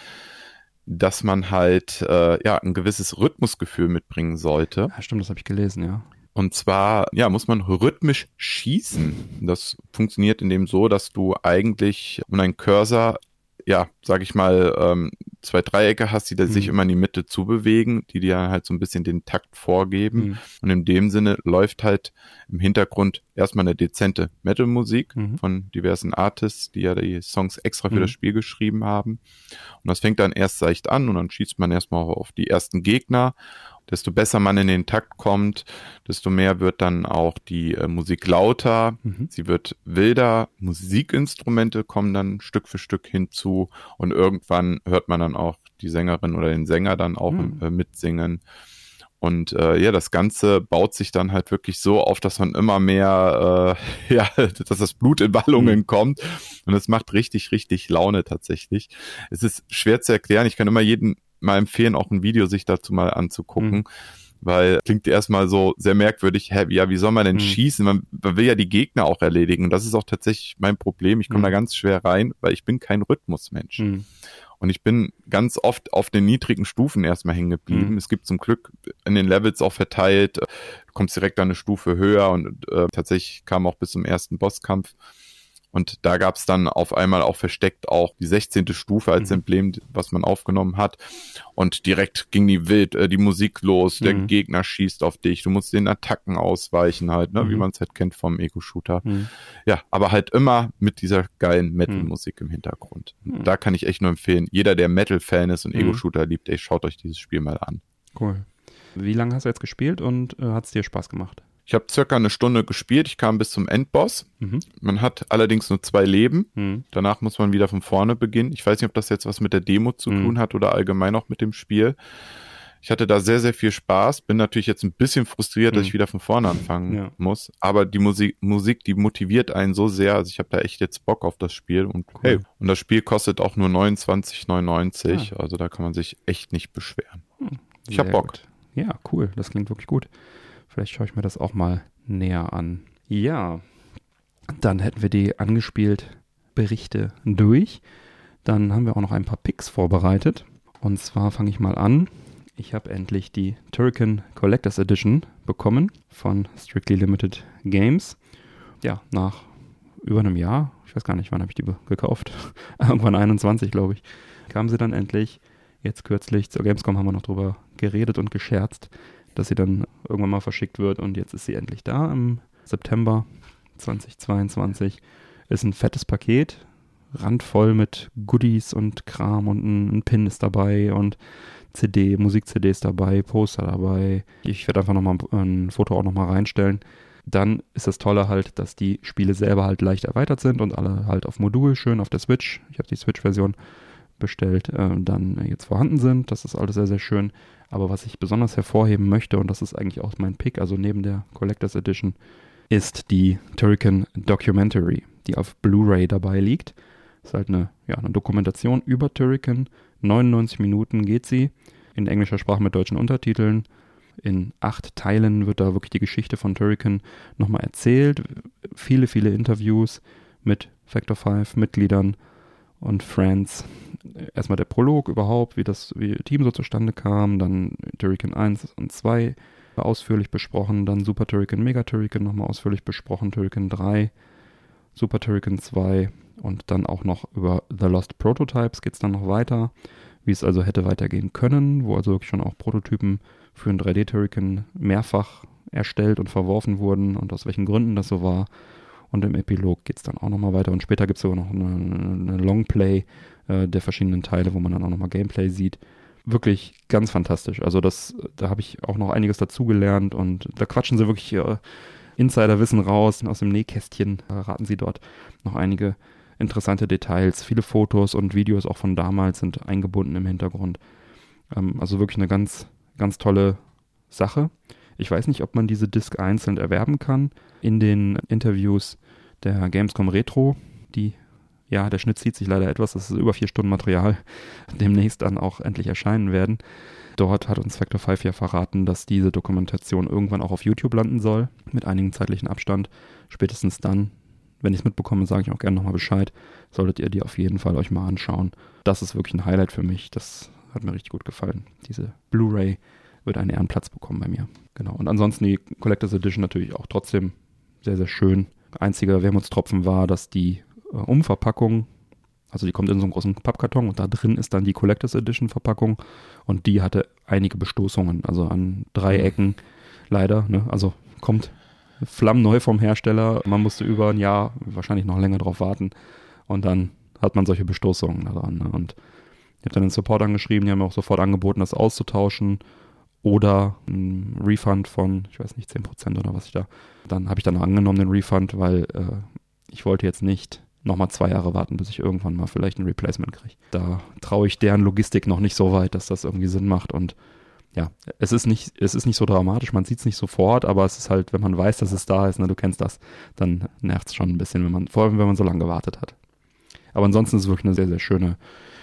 dass man halt äh, ja ein gewisses Rhythmusgefühl mitbringen sollte. Ja, stimmt, das habe ich gelesen, ja. Und zwar, ja, muss man rhythmisch schießen. Das funktioniert in dem so, dass du eigentlich um einen Cursor ja, sag ich mal, ähm, zwei Dreiecke hast, die da mhm. sich immer in die Mitte zubewegen, die dir halt so ein bisschen den Takt vorgeben. Mhm. Und in dem Sinne läuft halt im Hintergrund erstmal eine dezente Metal-Musik mhm. von diversen Artists, die ja die Songs extra für das mhm. Spiel geschrieben haben. Und das fängt dann erst seicht an und dann schießt man erstmal auf die ersten Gegner desto besser man in den Takt kommt, desto mehr wird dann auch die äh, Musik lauter, mhm. sie wird wilder, Musikinstrumente kommen dann Stück für Stück hinzu und irgendwann hört man dann auch die Sängerin oder den Sänger dann auch mhm. äh, mitsingen. Und äh, ja, das Ganze baut sich dann halt wirklich so auf, dass man immer mehr, äh, ja, dass das Blut in Wallungen mhm. kommt. Und es macht richtig, richtig Laune tatsächlich. Es ist schwer zu erklären. Ich kann immer jeden mal empfehlen, auch ein Video sich dazu mal anzugucken. Mhm. Weil klingt erstmal so sehr merkwürdig, hä, ja, wie soll man denn mhm. schießen? Man, man, will ja die Gegner auch erledigen. Und das ist auch tatsächlich mein Problem. Ich komme mhm. da ganz schwer rein, weil ich bin kein Rhythmusmensch. Mhm. Und ich bin ganz oft auf den niedrigen Stufen erstmal hängen geblieben. Mhm. Es gibt zum Glück in den Levels auch verteilt, du kommst direkt eine Stufe höher und äh, tatsächlich kam auch bis zum ersten Bosskampf und da gab es dann auf einmal auch versteckt auch die 16. Stufe als mhm. Emblem, was man aufgenommen hat. Und direkt ging die wild, äh, die Musik los, der mhm. Gegner schießt auf dich, du musst den Attacken ausweichen halt, ne, mhm. wie man es halt kennt vom Ego-Shooter. Mhm. Ja, aber halt immer mit dieser geilen Metal-Musik im Hintergrund. Mhm. Da kann ich echt nur empfehlen, jeder, der Metal-Fan ist und mhm. Ego-Shooter liebt, ey, schaut euch dieses Spiel mal an. Cool. Wie lange hast du jetzt gespielt und äh, hat es dir Spaß gemacht? Ich habe circa eine Stunde gespielt. Ich kam bis zum Endboss. Mhm. Man hat allerdings nur zwei Leben. Mhm. Danach muss man wieder von vorne beginnen. Ich weiß nicht, ob das jetzt was mit der Demo zu mhm. tun hat oder allgemein auch mit dem Spiel. Ich hatte da sehr, sehr viel Spaß. Bin natürlich jetzt ein bisschen frustriert, dass mhm. ich wieder von vorne anfangen ja. muss. Aber die Musik, Musik, die motiviert einen so sehr. Also ich habe da echt jetzt Bock auf das Spiel. Und cool. hey, und das Spiel kostet auch nur 29,99. Ja. Also da kann man sich echt nicht beschweren. Hm. Ich habe Bock. Gut. Ja, cool. Das klingt wirklich gut. Vielleicht schaue ich mir das auch mal näher an. Ja, dann hätten wir die angespielt Berichte durch. Dann haben wir auch noch ein paar Picks vorbereitet. Und zwar fange ich mal an. Ich habe endlich die Turrican Collectors Edition bekommen von Strictly Limited Games. Ja, nach über einem Jahr, ich weiß gar nicht, wann habe ich die gekauft. Irgendwann 21, glaube ich, kam sie dann endlich. Jetzt kürzlich zur Gamescom haben wir noch drüber geredet und gescherzt dass sie dann irgendwann mal verschickt wird und jetzt ist sie endlich da im September 2022. Ist ein fettes Paket, randvoll mit Goodies und Kram und ein, ein Pin ist dabei und CD, Musik-CDs dabei, Poster dabei. Ich werde einfach nochmal ein Foto auch nochmal reinstellen. Dann ist das Tolle halt, dass die Spiele selber halt leicht erweitert sind und alle halt auf Modul schön auf der Switch. Ich habe die Switch-Version bestellt, äh, dann jetzt vorhanden sind. Das ist alles sehr, sehr schön. Aber was ich besonders hervorheben möchte, und das ist eigentlich auch mein Pick, also neben der Collectors Edition, ist die Turrican Documentary, die auf Blu-ray dabei liegt. Das ist halt eine, ja, eine Dokumentation über Turrican. 99 Minuten geht sie, in englischer Sprache mit deutschen Untertiteln. In acht Teilen wird da wirklich die Geschichte von Turrican nochmal erzählt. Viele, viele Interviews mit Factor 5 Mitgliedern und Friends. Erstmal der Prolog überhaupt, wie das wie Team so zustande kam, dann Turrican 1 und 2 ausführlich besprochen, dann Super Turrican, Mega Turrican nochmal ausführlich besprochen, Turrican 3, Super Turrican 2 und dann auch noch über The Lost Prototypes geht es dann noch weiter, wie es also hätte weitergehen können, wo also wirklich schon auch Prototypen für ein 3D Turrican mehrfach erstellt und verworfen wurden und aus welchen Gründen das so war Und im Epilog geht es dann auch nochmal weiter. Und später gibt es sogar noch eine, eine Longplay äh, der verschiedenen Teile, wo man dann auch nochmal Gameplay sieht. Wirklich ganz fantastisch. Also das, da habe ich auch noch einiges dazugelernt und da quatschen sie wirklich äh, Insiderwissen raus aus dem Nähkästchen. Raten sie dort noch einige interessante Details. Viele Fotos und Videos auch von damals sind eingebunden im Hintergrund. Ähm, also wirklich eine ganz, ganz tolle Sache. Ich weiß nicht, ob man diese Disc einzeln erwerben kann. In den Interviews der Gamescom Retro, die, ja, der Schnitt zieht sich leider etwas, das ist über vier Stunden Material, demnächst dann auch endlich erscheinen werden. Dort hat uns Factor 5 ja verraten, dass diese Dokumentation irgendwann auch auf YouTube landen soll, mit einigem zeitlichen Abstand. Spätestens dann, wenn ich es mitbekomme, sage ich auch gerne nochmal Bescheid. Solltet ihr die auf jeden Fall euch mal anschauen. Das ist wirklich ein Highlight für mich. Das hat mir richtig gut gefallen. Diese Blu-ray wird einen Ehrenplatz bekommen bei mir. Genau. Und ansonsten die Collectors Edition natürlich auch trotzdem sehr, sehr schön. Einziger Wermutstropfen war, dass die äh, Umverpackung, also die kommt in so einen großen Pappkarton und da drin ist dann die Collectors Edition Verpackung und die hatte einige Bestoßungen, also an drei mhm. Ecken leider. Ne? Also kommt flammneu vom Hersteller. Man musste über ein Jahr, wahrscheinlich noch länger drauf warten und dann hat man solche Bestoßungen da dran. Ne? Und ich habe dann den Support angeschrieben, die haben auch sofort angeboten, das auszutauschen oder ein Refund von, ich weiß nicht, 10% oder was ich da. Dann habe ich dann angenommen den Refund, weil äh, ich wollte jetzt nicht nochmal zwei Jahre warten, bis ich irgendwann mal vielleicht ein Replacement kriege. Da traue ich deren Logistik noch nicht so weit, dass das irgendwie Sinn macht und ja, es ist nicht, es ist nicht so dramatisch, man sieht es nicht sofort, aber es ist halt, wenn man weiß, dass es da ist, ne, du kennst das, dann nervt es schon ein bisschen, wenn man, vor allem wenn man so lange gewartet hat. Aber ansonsten ist es wirklich eine sehr, sehr schöne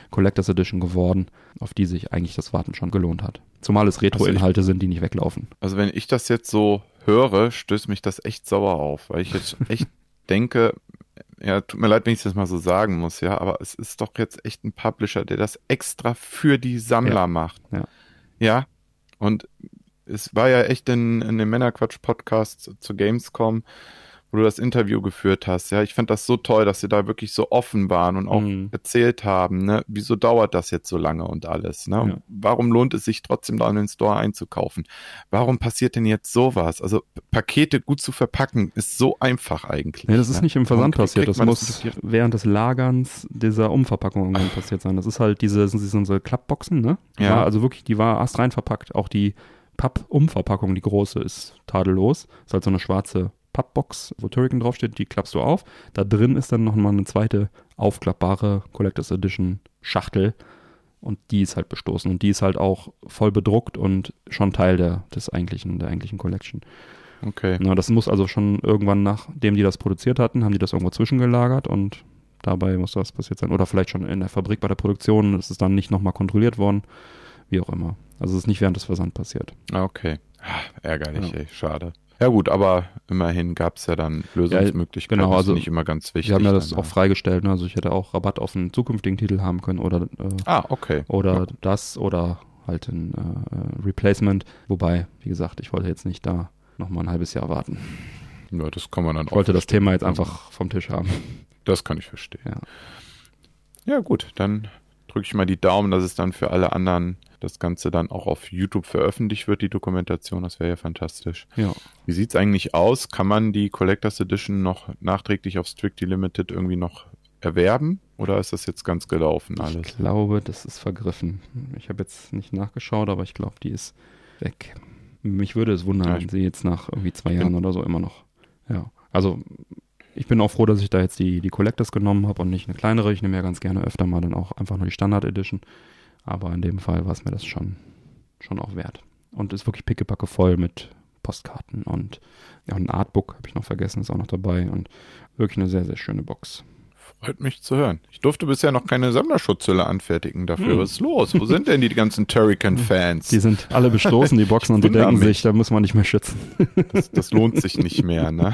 Collectors Edition geworden, auf die sich eigentlich das Warten schon gelohnt hat. Zumal es Retro-Inhalte also sind, die nicht weglaufen. Also wenn ich das jetzt so höre, stößt mich das echt sauer auf, weil ich jetzt echt denke, ja, tut mir leid, wenn ich das mal so sagen muss, ja, aber es ist doch jetzt echt ein Publisher, der das extra für die Sammler ja. macht. Ja. ja. Und es war ja echt in, in dem Männerquatsch-Podcast zu, zu Gamescom, wo du das Interview geführt hast. Ja, ich fand das so toll, dass sie da wirklich so offen waren und auch mhm. erzählt haben, ne, wieso dauert das jetzt so lange und alles, ne? Ja. Warum lohnt es sich trotzdem da in den Store einzukaufen? Warum passiert denn jetzt sowas? Also Pakete gut zu verpacken ist so einfach eigentlich. Nee, das ist ne? nicht im Versand passiert, das muss das während des Lagerns dieser Umverpackung irgendwann passiert sein. Das ist halt diese, sind diese, diese Klappboxen, ne? Ja. War also wirklich, die war astrein verpackt. Auch die Papp-Umverpackung, die große, ist tadellos. Ist halt so eine schwarze Pappbox, wo Turrican draufsteht, die klappst du auf. Da drin ist dann nochmal eine zweite aufklappbare Collectors Edition Schachtel und die ist halt bestoßen und die ist halt auch voll bedruckt und schon Teil der, des eigentlichen, der eigentlichen Collection. Okay. Na, das muss also schon irgendwann, nachdem die das produziert hatten, haben die das irgendwo zwischengelagert und dabei muss das passiert sein. Oder vielleicht schon in der Fabrik bei der Produktion, das ist dann nicht nochmal kontrolliert worden, wie auch immer. Also es ist nicht während des Versands passiert. Ah, okay. Ach, ärgerlich, ja. ey, schade. Ja gut, aber immerhin gab es ja dann Lösungsmöglichkeiten. Ja, genau, also nicht immer ganz wichtig. Wir haben ja das auch freigestellt, ne? also ich hätte auch Rabatt auf einen zukünftigen Titel haben können oder äh, ah, okay. oder ja. das oder halt ein äh, Replacement. Wobei, wie gesagt, ich wollte jetzt nicht da nochmal ein halbes Jahr warten. Ja, das kann man dann Ich wollte das Thema jetzt einfach vom Tisch haben. Das kann ich verstehen. Ja, ja gut, dann drücke ich mal die Daumen, dass es dann für alle anderen das Ganze dann auch auf YouTube veröffentlicht wird, die Dokumentation. Das wäre ja fantastisch. Ja. Wie sieht's eigentlich aus? Kann man die Collectors Edition noch nachträglich auf Strictly Limited irgendwie noch erwerben? Oder ist das jetzt ganz gelaufen alles? Ich glaube, das ist vergriffen. Ich habe jetzt nicht nachgeschaut, aber ich glaube, die ist weg. Mich würde es wundern, ja, wenn sie jetzt nach irgendwie zwei Jahren oder so immer noch. Ja. Also ich bin auch froh, dass ich da jetzt die, die Collectors genommen habe und nicht eine kleinere. Ich nehme ja ganz gerne öfter mal dann auch einfach nur die Standard Edition. Aber in dem Fall war es mir das schon, schon auch wert. Und ist wirklich pickepacke voll mit Postkarten und ja, ein Artbook habe ich noch vergessen, ist auch noch dabei und wirklich eine sehr, sehr schöne Box. Freut mich zu hören. Ich durfte bisher noch keine Sammlerschutzhülle anfertigen dafür. Hm. Was ist los? Wo sind denn die ganzen Turrican-Fans? Die sind alle bestoßen, die Boxen, und die denken sich, da muss man nicht mehr schützen. Das, das lohnt sich nicht mehr, ne?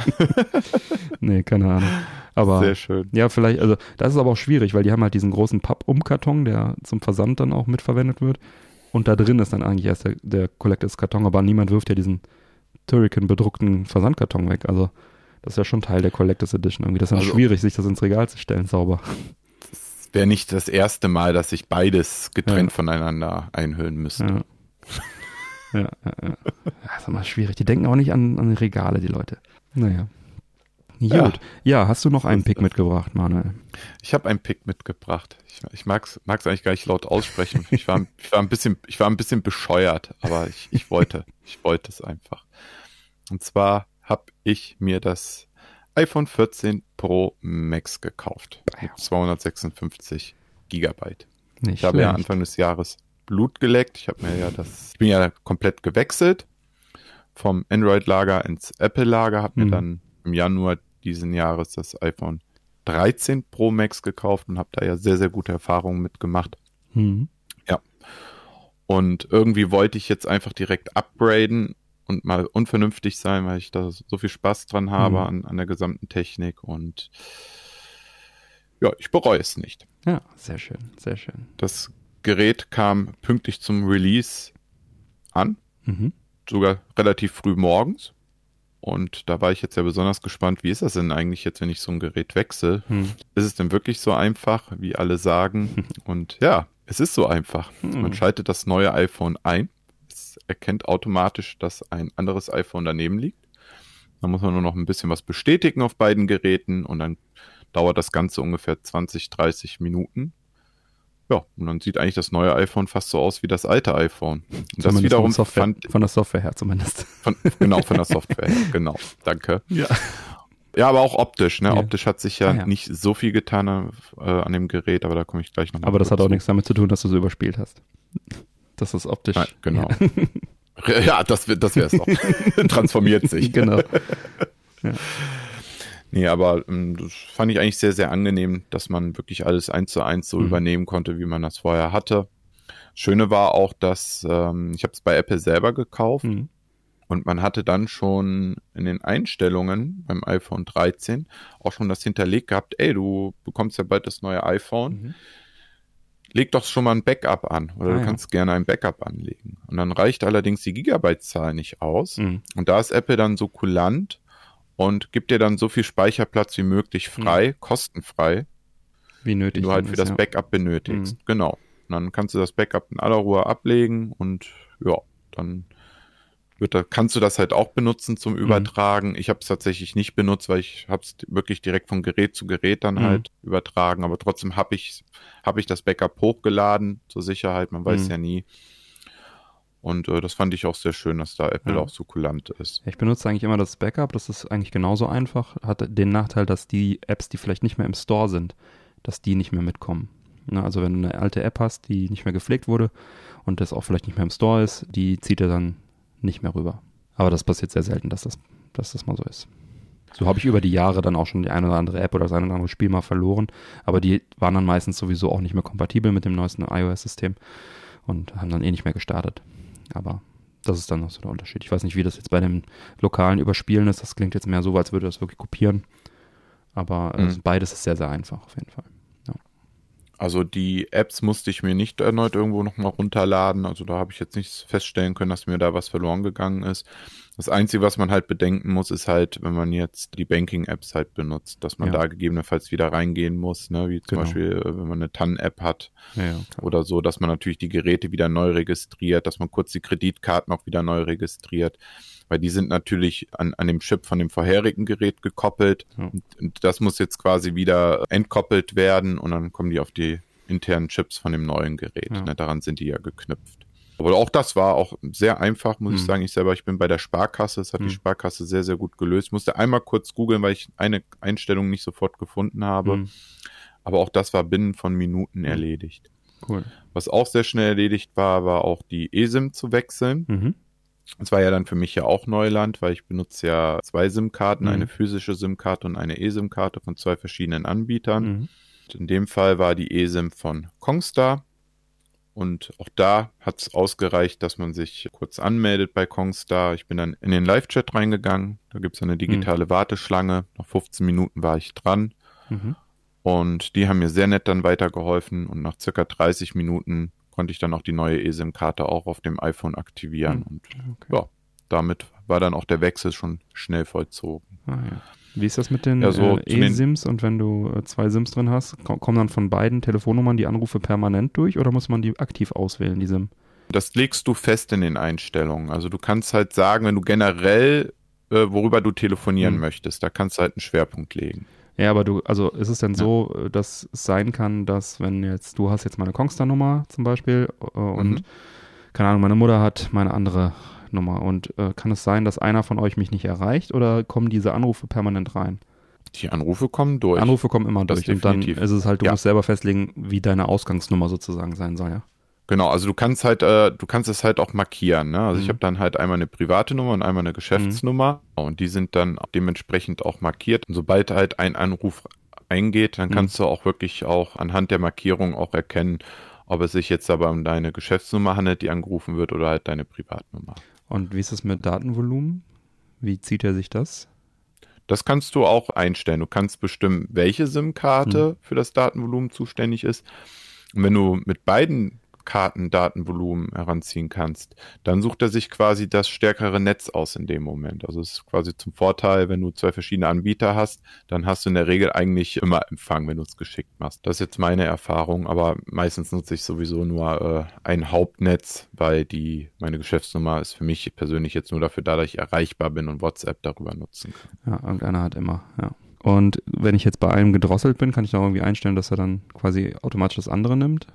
nee, keine Ahnung. Aber Sehr schön. Ja, vielleicht, also das ist aber auch schwierig, weil die haben halt diesen großen Pappumkarton, der zum Versand dann auch mitverwendet wird. Und da drin ist dann eigentlich erst der, der Collectors-Karton, aber niemand wirft ja diesen Turrican bedruckten Versandkarton weg. Also das ist ja schon Teil der Collectors Edition irgendwie. Das ist dann also, schwierig, sich das ins Regal zu stellen, sauber. Das wäre nicht das erste Mal, dass sich beides getrennt ja. voneinander einhüllen müsste. Ja. ja, ja, ja. Das ist immer schwierig. Die denken auch nicht an, an Regale, die Leute. Naja. Gut. Ja, ja hast du noch einen Pick mitgebracht, Manuel? Ich habe einen Pick mitgebracht. Ich, ich mag es eigentlich gar nicht laut aussprechen. Ich war, ich war, ein, bisschen, ich war ein bisschen bescheuert, aber ich, ich wollte, ich wollte es einfach. Und zwar habe ich mir das iPhone 14 Pro Max gekauft. Mit 256 Gigabyte. Nicht ich habe ja Anfang des Jahres Blut geleckt. Ich habe mir ja das, ich bin ja komplett gewechselt vom Android-Lager ins Apple-Lager, habe mhm. mir dann im Januar diesen Jahres das iPhone 13 Pro Max gekauft und habe da ja sehr, sehr gute Erfahrungen mitgemacht. Mhm. Ja. Und irgendwie wollte ich jetzt einfach direkt upgraden und mal unvernünftig sein, weil ich da so viel Spaß dran habe mhm. an, an der gesamten Technik und ja, ich bereue es nicht. Ja, sehr schön, sehr schön. Das Gerät kam pünktlich zum Release an, mhm. sogar relativ früh morgens. Und da war ich jetzt ja besonders gespannt, wie ist das denn eigentlich jetzt, wenn ich so ein Gerät wechsle? Hm. Ist es denn wirklich so einfach, wie alle sagen? Und ja, es ist so einfach. Hm. Man schaltet das neue iPhone ein. Erkennt automatisch, dass ein anderes iPhone daneben liegt. Dann muss man nur noch ein bisschen was bestätigen auf beiden Geräten und dann dauert das Ganze ungefähr 20, 30 Minuten. Ja, und dann sieht eigentlich das neue iPhone fast so aus wie das alte iPhone. Und das wiederum von, Software, fand, von der Software her zumindest. Von, genau, von der Software her, genau. Danke. Ja. Ja, aber auch optisch, ne? Ja. Optisch hat sich ja, ah, ja, nicht so viel getan äh, an dem Gerät, aber da komme ich gleich nochmal. Aber das hat auch zu. nichts damit zu tun, dass du so überspielt hast. Das ist optisch. Nein, genau. Ja, das, das wäre es doch. Transformiert sich. Genau. Ja. Nee, aber ähm, das fand ich eigentlich sehr, sehr angenehm, dass man wirklich alles eins zu eins so mhm. übernehmen konnte, wie man das vorher hatte. Schöne war auch, dass ähm, ich habe es bei Apple selber gekauft mhm. und man hatte dann schon in den Einstellungen beim iPhone 13 auch schon das hinterlegt gehabt, ey, du bekommst ja bald das neue iPhone. Mhm. Leg doch schon mal ein Backup an oder ah, du kannst ja. gerne ein Backup anlegen. Und dann reicht allerdings die Gigabyte-Zahl nicht aus. Mhm. Und da ist Apple dann so kulant und gibt dir dann so viel Speicherplatz wie möglich frei, mhm. kostenfrei, wie nötig, den du halt für ist, das ja. Backup benötigst. Mhm. Genau. Und dann kannst du das Backup in aller Ruhe ablegen und ja, dann wird da, kannst du das halt auch benutzen zum mhm. Übertragen. Mhm. Ich habe es tatsächlich nicht benutzt, weil ich habe es wirklich direkt von Gerät zu Gerät dann mhm. halt übertragen. Aber trotzdem habe ich, hab ich das Backup hochgeladen zur Sicherheit. Man weiß mhm. ja nie. Und äh, das fand ich auch sehr schön, dass da Apple ja. auch so kulant ist. Ich benutze eigentlich immer das Backup, das ist eigentlich genauso einfach. Hat den Nachteil, dass die Apps, die vielleicht nicht mehr im Store sind, dass die nicht mehr mitkommen. Na, also wenn du eine alte App hast, die nicht mehr gepflegt wurde und das auch vielleicht nicht mehr im Store ist, die zieht er dann nicht mehr rüber. Aber das passiert sehr selten, dass das, dass das mal so ist. So habe ich über die Jahre dann auch schon die eine oder andere App oder das eine oder andere Spiel mal verloren. Aber die waren dann meistens sowieso auch nicht mehr kompatibel mit dem neuesten iOS-System und haben dann eh nicht mehr gestartet. Aber das ist dann noch so der Unterschied. Ich weiß nicht, wie das jetzt bei dem lokalen Überspielen ist. Das klingt jetzt mehr so, als würde das wirklich kopieren. Aber äh, mhm. beides ist sehr, sehr einfach auf jeden Fall. Also die Apps musste ich mir nicht erneut irgendwo nochmal runterladen. Also da habe ich jetzt nicht feststellen können, dass mir da was verloren gegangen ist. Das Einzige, was man halt bedenken muss, ist halt, wenn man jetzt die Banking-Apps halt benutzt, dass man ja. da gegebenenfalls wieder reingehen muss, ne? wie zum genau. Beispiel, äh, wenn man eine TAN-App hat ja, ja, oder so, dass man natürlich die Geräte wieder neu registriert, dass man kurz die Kreditkarten auch wieder neu registriert, weil die sind natürlich an, an dem Chip von dem vorherigen Gerät gekoppelt und, und das muss jetzt quasi wieder entkoppelt werden und dann kommen die auf die internen Chips von dem neuen Gerät. Ne? Daran sind die ja geknüpft. Aber auch das war auch sehr einfach, muss mhm. ich sagen. Ich selber, ich bin bei der Sparkasse. Das hat mhm. die Sparkasse sehr, sehr gut gelöst. Ich musste einmal kurz googeln, weil ich eine Einstellung nicht sofort gefunden habe. Mhm. Aber auch das war binnen von Minuten mhm. erledigt. Cool. Was auch sehr schnell erledigt war, war auch die eSIM zu wechseln. Mhm. Das war ja dann für mich ja auch Neuland, weil ich benutze ja zwei SIM-Karten, mhm. eine physische SIM-Karte und eine eSIM-Karte von zwei verschiedenen Anbietern. In dem Fall war die eSIM von Kongstar und auch da hat es ausgereicht, dass man sich kurz anmeldet bei Kongstar. Ich bin dann in den Live-Chat reingegangen. Da gibt es eine digitale mhm. Warteschlange. Nach 15 Minuten war ich dran. Mhm. Und die haben mir sehr nett dann weitergeholfen. Und nach circa 30 Minuten konnte ich dann auch die neue eSIM-Karte auch auf dem iPhone aktivieren. Mhm. Und okay. ja, damit war dann auch der Wechsel schon schnell vollzogen. Ah, ja. Wie ist das mit den ja, so äh, E-Sims und wenn du äh, zwei Sims drin hast, kommen dann von beiden Telefonnummern die Anrufe permanent durch oder muss man die aktiv auswählen, die SIM? Das legst du fest in den Einstellungen. Also du kannst halt sagen, wenn du generell äh, worüber du telefonieren hm. möchtest. Da kannst du halt einen Schwerpunkt legen. Ja, aber du, also ist es denn ja. so, äh, dass es sein kann, dass wenn jetzt, du hast jetzt meine Kongstar-Nummer zum Beispiel äh, und mhm. keine Ahnung, meine Mutter hat meine andere Nummer und äh, kann es sein, dass einer von euch mich nicht erreicht oder kommen diese Anrufe permanent rein? Die Anrufe kommen durch. Anrufe kommen immer das durch und dann ist es halt, du ja. musst selber festlegen, wie deine Ausgangsnummer sozusagen sein soll, ja? Genau, also du kannst halt, äh, du kannst es halt auch markieren. Ne? Also mhm. ich habe dann halt einmal eine private Nummer und einmal eine Geschäftsnummer mhm. und die sind dann dementsprechend auch markiert. Und sobald halt ein Anruf eingeht, dann mhm. kannst du auch wirklich auch anhand der Markierung auch erkennen, ob es sich jetzt aber um deine Geschäftsnummer handelt, die angerufen wird, oder halt deine Privatnummer. Und wie ist es mit Datenvolumen? Wie zieht er sich das? Das kannst du auch einstellen. Du kannst bestimmen, welche SIM-Karte mhm. für das Datenvolumen zuständig ist. Und wenn du mit beiden Kartendatenvolumen heranziehen kannst, dann sucht er sich quasi das stärkere Netz aus in dem Moment. Also es ist quasi zum Vorteil, wenn du zwei verschiedene Anbieter hast, dann hast du in der Regel eigentlich immer Empfang, wenn du es geschickt machst. Das ist jetzt meine Erfahrung, aber meistens nutze ich sowieso nur äh, ein Hauptnetz, weil die meine Geschäftsnummer ist für mich persönlich jetzt nur dafür da, dass ich erreichbar bin und WhatsApp darüber nutzen kann. Ja, irgendeiner hat immer, ja. Und wenn ich jetzt bei einem gedrosselt bin, kann ich da irgendwie einstellen, dass er dann quasi automatisch das andere nimmt?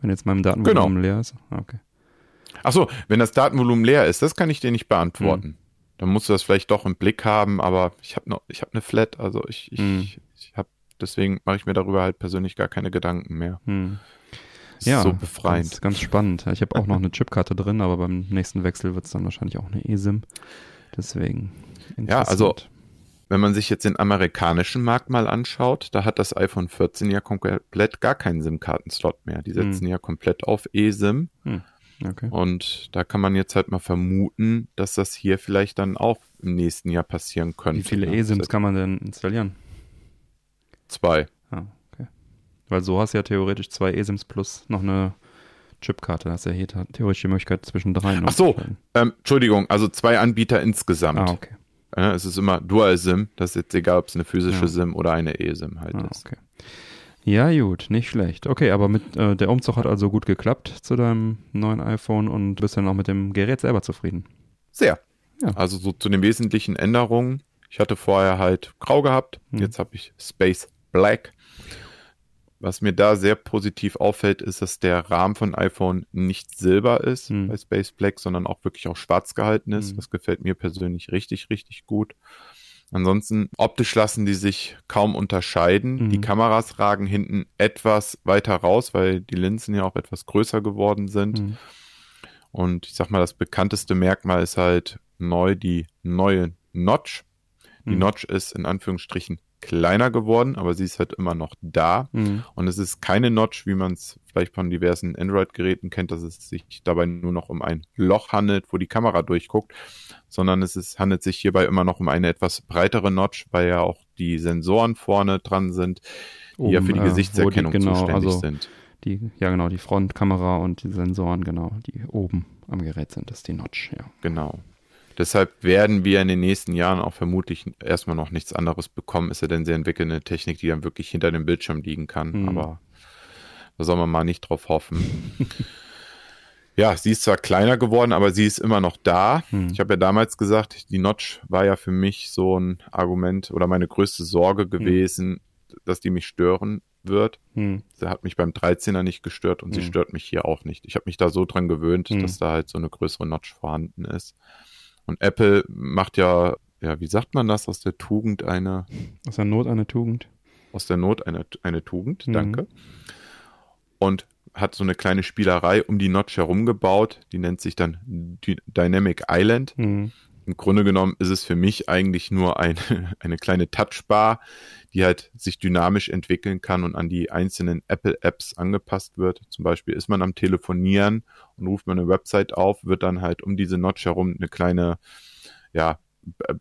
Wenn jetzt mein Datenvolumen genau. leer ist? Ah, okay. Achso, wenn das Datenvolumen leer ist, das kann ich dir nicht beantworten. Hm. Dann musst du das vielleicht doch im Blick haben, aber ich habe noch, ich habe eine Flat, also ich, ich, hm. ich habe, deswegen mache ich mir darüber halt persönlich gar keine Gedanken mehr. Hm. Ja, so befreiend. Ganz, ganz spannend. Ich habe auch noch eine Chipkarte drin, aber beim nächsten Wechsel wird es dann wahrscheinlich auch eine eSIM. Deswegen. Ja, also wenn man sich jetzt den amerikanischen Markt mal anschaut, da hat das iPhone 14 ja komplett gar keinen SIM-Karten-Slot mehr. Die setzen hm. ja komplett auf eSIM. Hm. Okay. Und da kann man jetzt halt mal vermuten, dass das hier vielleicht dann auch im nächsten Jahr passieren könnte. Wie viele eSIMs kann man denn installieren? Zwei. Ah, okay. Weil so hast du ja theoretisch zwei eSIMs plus noch eine Chipkarte. Hast ja hier theoretisch die Möglichkeit zwischen drei. Ach so, ähm, Entschuldigung, also zwei Anbieter insgesamt. Ah, okay. Ja, es ist immer Dual-SIM. Das ist jetzt egal, ob es eine physische ja. SIM oder eine E-SIM halt ah, ist. Okay. Ja, gut, nicht schlecht. Okay, aber mit äh, der Umzug hat also gut geklappt zu deinem neuen iPhone und bist dann auch mit dem Gerät selber zufrieden. Sehr. Ja. Also so zu den wesentlichen Änderungen. Ich hatte vorher halt grau gehabt, hm. jetzt habe ich Space Black. Was mir da sehr positiv auffällt, ist, dass der Rahmen von iPhone nicht silber ist hm. bei Space Black, sondern auch wirklich auch schwarz gehalten ist. Hm. Das gefällt mir persönlich richtig, richtig gut. Ansonsten optisch lassen die sich kaum unterscheiden. Mhm. Die Kameras ragen hinten etwas weiter raus, weil die Linsen ja auch etwas größer geworden sind. Mhm. Und ich sag mal, das bekannteste Merkmal ist halt neu die neue Notch. Die mhm. Notch ist in Anführungsstrichen kleiner geworden, aber sie ist halt immer noch da. Mhm. Und es ist keine Notch, wie man es vielleicht von diversen Android-Geräten kennt, dass es sich dabei nur noch um ein Loch handelt, wo die Kamera durchguckt, sondern es ist, handelt sich hierbei immer noch um eine etwas breitere Notch, weil ja auch die Sensoren vorne dran sind, die um, ja für die Gesichtserkennung die, genau, zuständig also sind. Die, ja, genau, die Frontkamera und die Sensoren, genau, die oben am Gerät sind, das ist die Notch, ja. Genau. Deshalb werden wir in den nächsten Jahren auch vermutlich erstmal noch nichts anderes bekommen, ist ja denn sie entwickeln eine Technik, die dann wirklich hinter dem Bildschirm liegen kann. Mhm. Aber da soll man mal nicht drauf hoffen. ja, sie ist zwar kleiner geworden, aber sie ist immer noch da. Mhm. Ich habe ja damals gesagt, die Notch war ja für mich so ein Argument oder meine größte Sorge hm. gewesen, mhm. dass die mich stören wird. Hm. Sie hat mich beim 13er nicht gestört und hm. sie stört mich hier auch nicht. Ich habe mich da so dran gewöhnt, hm. dass da halt so eine größere Notch vorhanden ist. Und Apple macht ja, ja, wie sagt man das, aus der Tugend eine. Aus der Not eine Tugend. Aus der Not eine, eine Tugend, mhm. danke. Und hat so eine kleine Spielerei um die Notch herum gebaut, die nennt sich dann Dynamic Island. Mhm. Im Grunde genommen ist es für mich eigentlich nur ein, eine kleine Touchbar, die halt sich dynamisch entwickeln kann und an die einzelnen Apple-Apps angepasst wird. Zum Beispiel ist man am Telefonieren und ruft man eine Website auf, wird dann halt um diese Notch herum eine kleine, ja,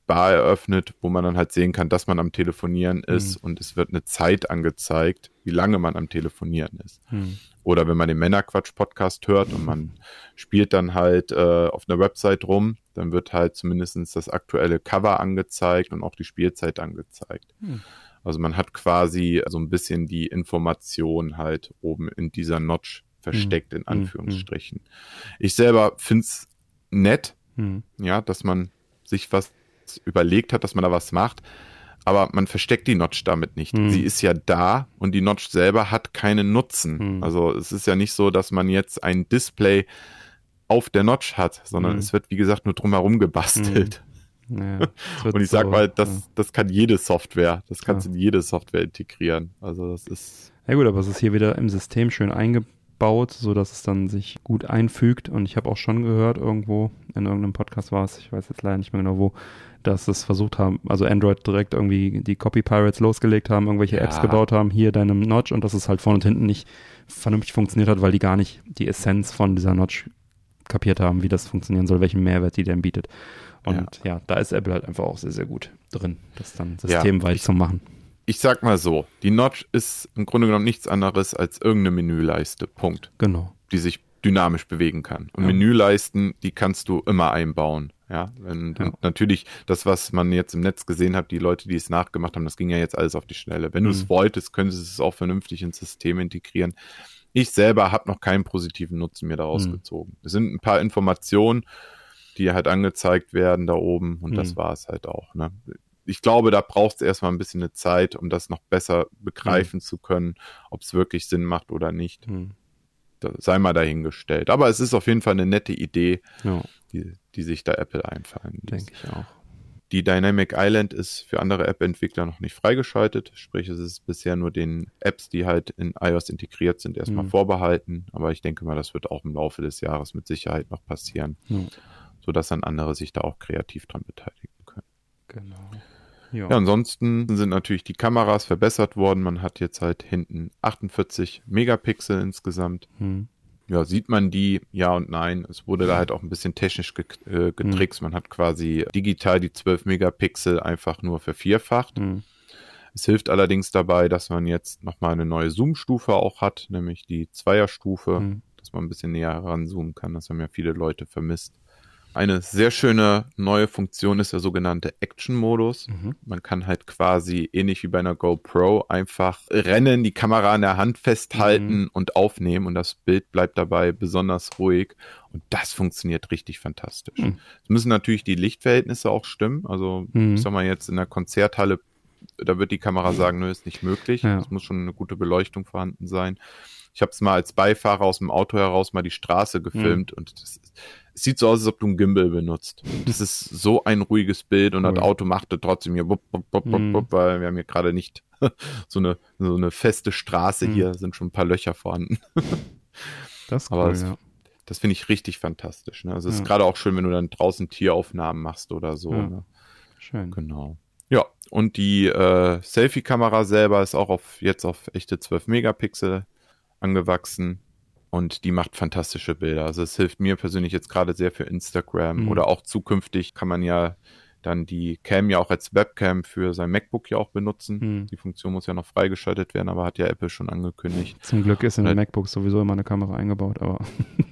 Bar eröffnet, wo man dann halt sehen kann, dass man am Telefonieren ist mhm. und es wird eine Zeit angezeigt, wie lange man am Telefonieren ist. Mhm. Oder wenn man den Männerquatsch-Podcast hört und man spielt dann halt äh, auf einer Website rum, dann wird halt zumindestens das aktuelle Cover angezeigt und auch die Spielzeit angezeigt. Mhm. Also man hat quasi so ein bisschen die Information halt oben in dieser Notch versteckt, in hm. Hm. Anführungsstrichen. Ich selber find's nett, ja, dass man sich was überlegt hat, dass man da was macht. Aber man versteckt die Notch damit nicht. Mhm. Sie ist ja da und die Notch selber hat keinen Nutzen. Mhm. Also es ist ja nicht so, dass man jetzt ein Display auf der Notch hat, sondern mhm. es wird, wie gesagt, nur drumherum gebastelt. Ja, und ich sag so, mal, das, ja. das kann jede Software. Das kannst du in jede Software integrieren. Also das ist. Ja gut, aber es ist hier wieder im System schön eingebaut, sodass es dann sich gut einfügt. Und ich habe auch schon gehört, irgendwo, in irgendeinem Podcast war es, ich weiß jetzt leider nicht mehr genau wo, dass es versucht haben, also Android direkt irgendwie die Copy Pirates losgelegt haben, irgendwelche ja. Apps gebaut haben, hier deinem Notch und dass es halt vorne und hinten nicht vernünftig funktioniert hat, weil die gar nicht die Essenz von dieser Notch kapiert haben, wie das funktionieren soll, welchen Mehrwert die denn bietet. Und ja. ja, da ist Apple halt einfach auch sehr, sehr gut drin, das dann systemweit ja, zu machen. Ich sag mal so, die Notch ist im Grunde genommen nichts anderes als irgendeine Menüleiste. Punkt. Genau. Die sich dynamisch bewegen kann. Und ja. Menüleisten, die kannst du immer einbauen. Ja, und, ja. und, natürlich das, was man jetzt im Netz gesehen hat, die Leute, die es nachgemacht haben, das ging ja jetzt alles auf die Schnelle. Wenn mhm. du es mhm. wolltest, könntest du es auch vernünftig ins System integrieren. Ich selber habe noch keinen positiven Nutzen mir daraus mhm. gezogen. Es sind ein paar Informationen, die halt angezeigt werden da oben und mhm. das war es halt auch. Ne? Ich glaube, da braucht es erstmal ein bisschen eine Zeit, um das noch besser begreifen mhm. zu können, ob es wirklich Sinn macht oder nicht. Mhm. Sei mal dahingestellt. Aber es ist auf jeden Fall eine nette Idee, ja. die, die sich da Apple einfallen Denke ich auch. Die Dynamic Island ist für andere App-Entwickler noch nicht freigeschaltet. Sprich, es ist bisher nur den Apps, die halt in iOS integriert sind, erstmal mhm. vorbehalten. Aber ich denke mal, das wird auch im Laufe des Jahres mit Sicherheit noch passieren. Mhm sodass dann andere sich da auch kreativ dran beteiligen können. Genau. Ja. ja, ansonsten sind natürlich die Kameras verbessert worden. Man hat jetzt halt hinten 48 Megapixel insgesamt. Hm. Ja, sieht man die? Ja und nein. Es wurde da halt auch ein bisschen technisch äh, getrickst. Hm. Man hat quasi digital die 12 Megapixel einfach nur vervierfacht. Hm. Es hilft allerdings dabei, dass man jetzt nochmal eine neue Zoom-Stufe auch hat, nämlich die Zweierstufe, hm. dass man ein bisschen näher heranzoomen kann. Das haben ja viele Leute vermisst. Eine sehr schöne neue Funktion ist der sogenannte Action-Modus. Mhm. Man kann halt quasi ähnlich wie bei einer GoPro einfach rennen, die Kamera in der Hand festhalten mhm. und aufnehmen und das Bild bleibt dabei besonders ruhig. Und das funktioniert richtig fantastisch. Mhm. Es müssen natürlich die Lichtverhältnisse auch stimmen. Also, mhm. ich sag mal jetzt in der Konzerthalle, da wird die Kamera sagen, nö, ist nicht möglich. Es ja. muss schon eine gute Beleuchtung vorhanden sein. Ich habe es mal als Beifahrer aus dem Auto heraus mal die Straße gefilmt mhm. und das es sieht so aus, als ob du ein Gimbal benutzt. Das ist so ein ruhiges Bild und cool. das Auto machte trotzdem hier, bup, bup, bup, mm. weil wir haben hier gerade nicht so eine, so eine feste Straße mm. hier, sind schon ein paar Löcher vorhanden. das ist Aber cool, das, ja. das finde ich richtig fantastisch. Ne? Also es ja. ist gerade auch schön, wenn du dann draußen Tieraufnahmen machst oder so. Ja. Ne? Schön. Genau. Ja, und die äh, Selfie-Kamera selber ist auch auf jetzt auf echte 12 Megapixel angewachsen und die macht fantastische Bilder. Also es hilft mir persönlich jetzt gerade sehr für Instagram mhm. oder auch zukünftig kann man ja dann die Cam ja auch als Webcam für sein MacBook ja auch benutzen. Mhm. Die Funktion muss ja noch freigeschaltet werden, aber hat ja Apple schon angekündigt. Zum Glück ist in den MacBooks sowieso immer eine Kamera eingebaut, aber.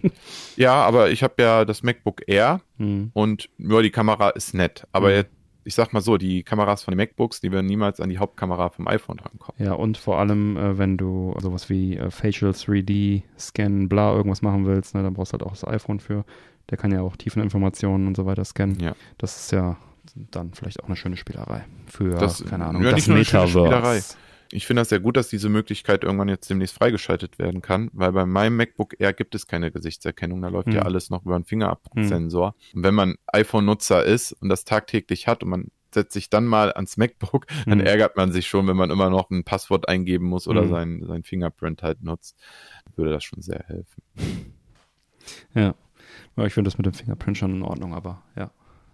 ja, aber ich habe ja das MacBook Air mhm. und nur die Kamera ist nett. Aber mhm. jetzt ich sag mal so, die Kameras von den MacBooks, die werden niemals an die Hauptkamera vom iPhone rankommen. Ja, und vor allem, äh, wenn du sowas wie äh, Facial 3D, Scan, bla, irgendwas machen willst, ne, dann brauchst du halt auch das iPhone für. Der kann ja auch Tiefeninformationen und so weiter scannen. Ja. Das ist ja dann vielleicht auch eine schöne Spielerei für, das, keine Ahnung, ja, das Metaverse ich finde das sehr gut, dass diese Möglichkeit irgendwann jetzt demnächst freigeschaltet werden kann, weil bei meinem MacBook Air gibt es keine Gesichtserkennung. Da läuft mhm. ja alles noch über einen Fingerabdrucksensor. Mhm. Und wenn man iPhone-Nutzer ist und das tagtäglich hat und man setzt sich dann mal ans MacBook, dann mhm. ärgert man sich schon, wenn man immer noch ein Passwort eingeben muss oder mhm. sein, sein Fingerprint halt nutzt. Würde das schon sehr helfen. Ja. ja ich finde das mit dem Fingerprint schon in Ordnung, aber ja,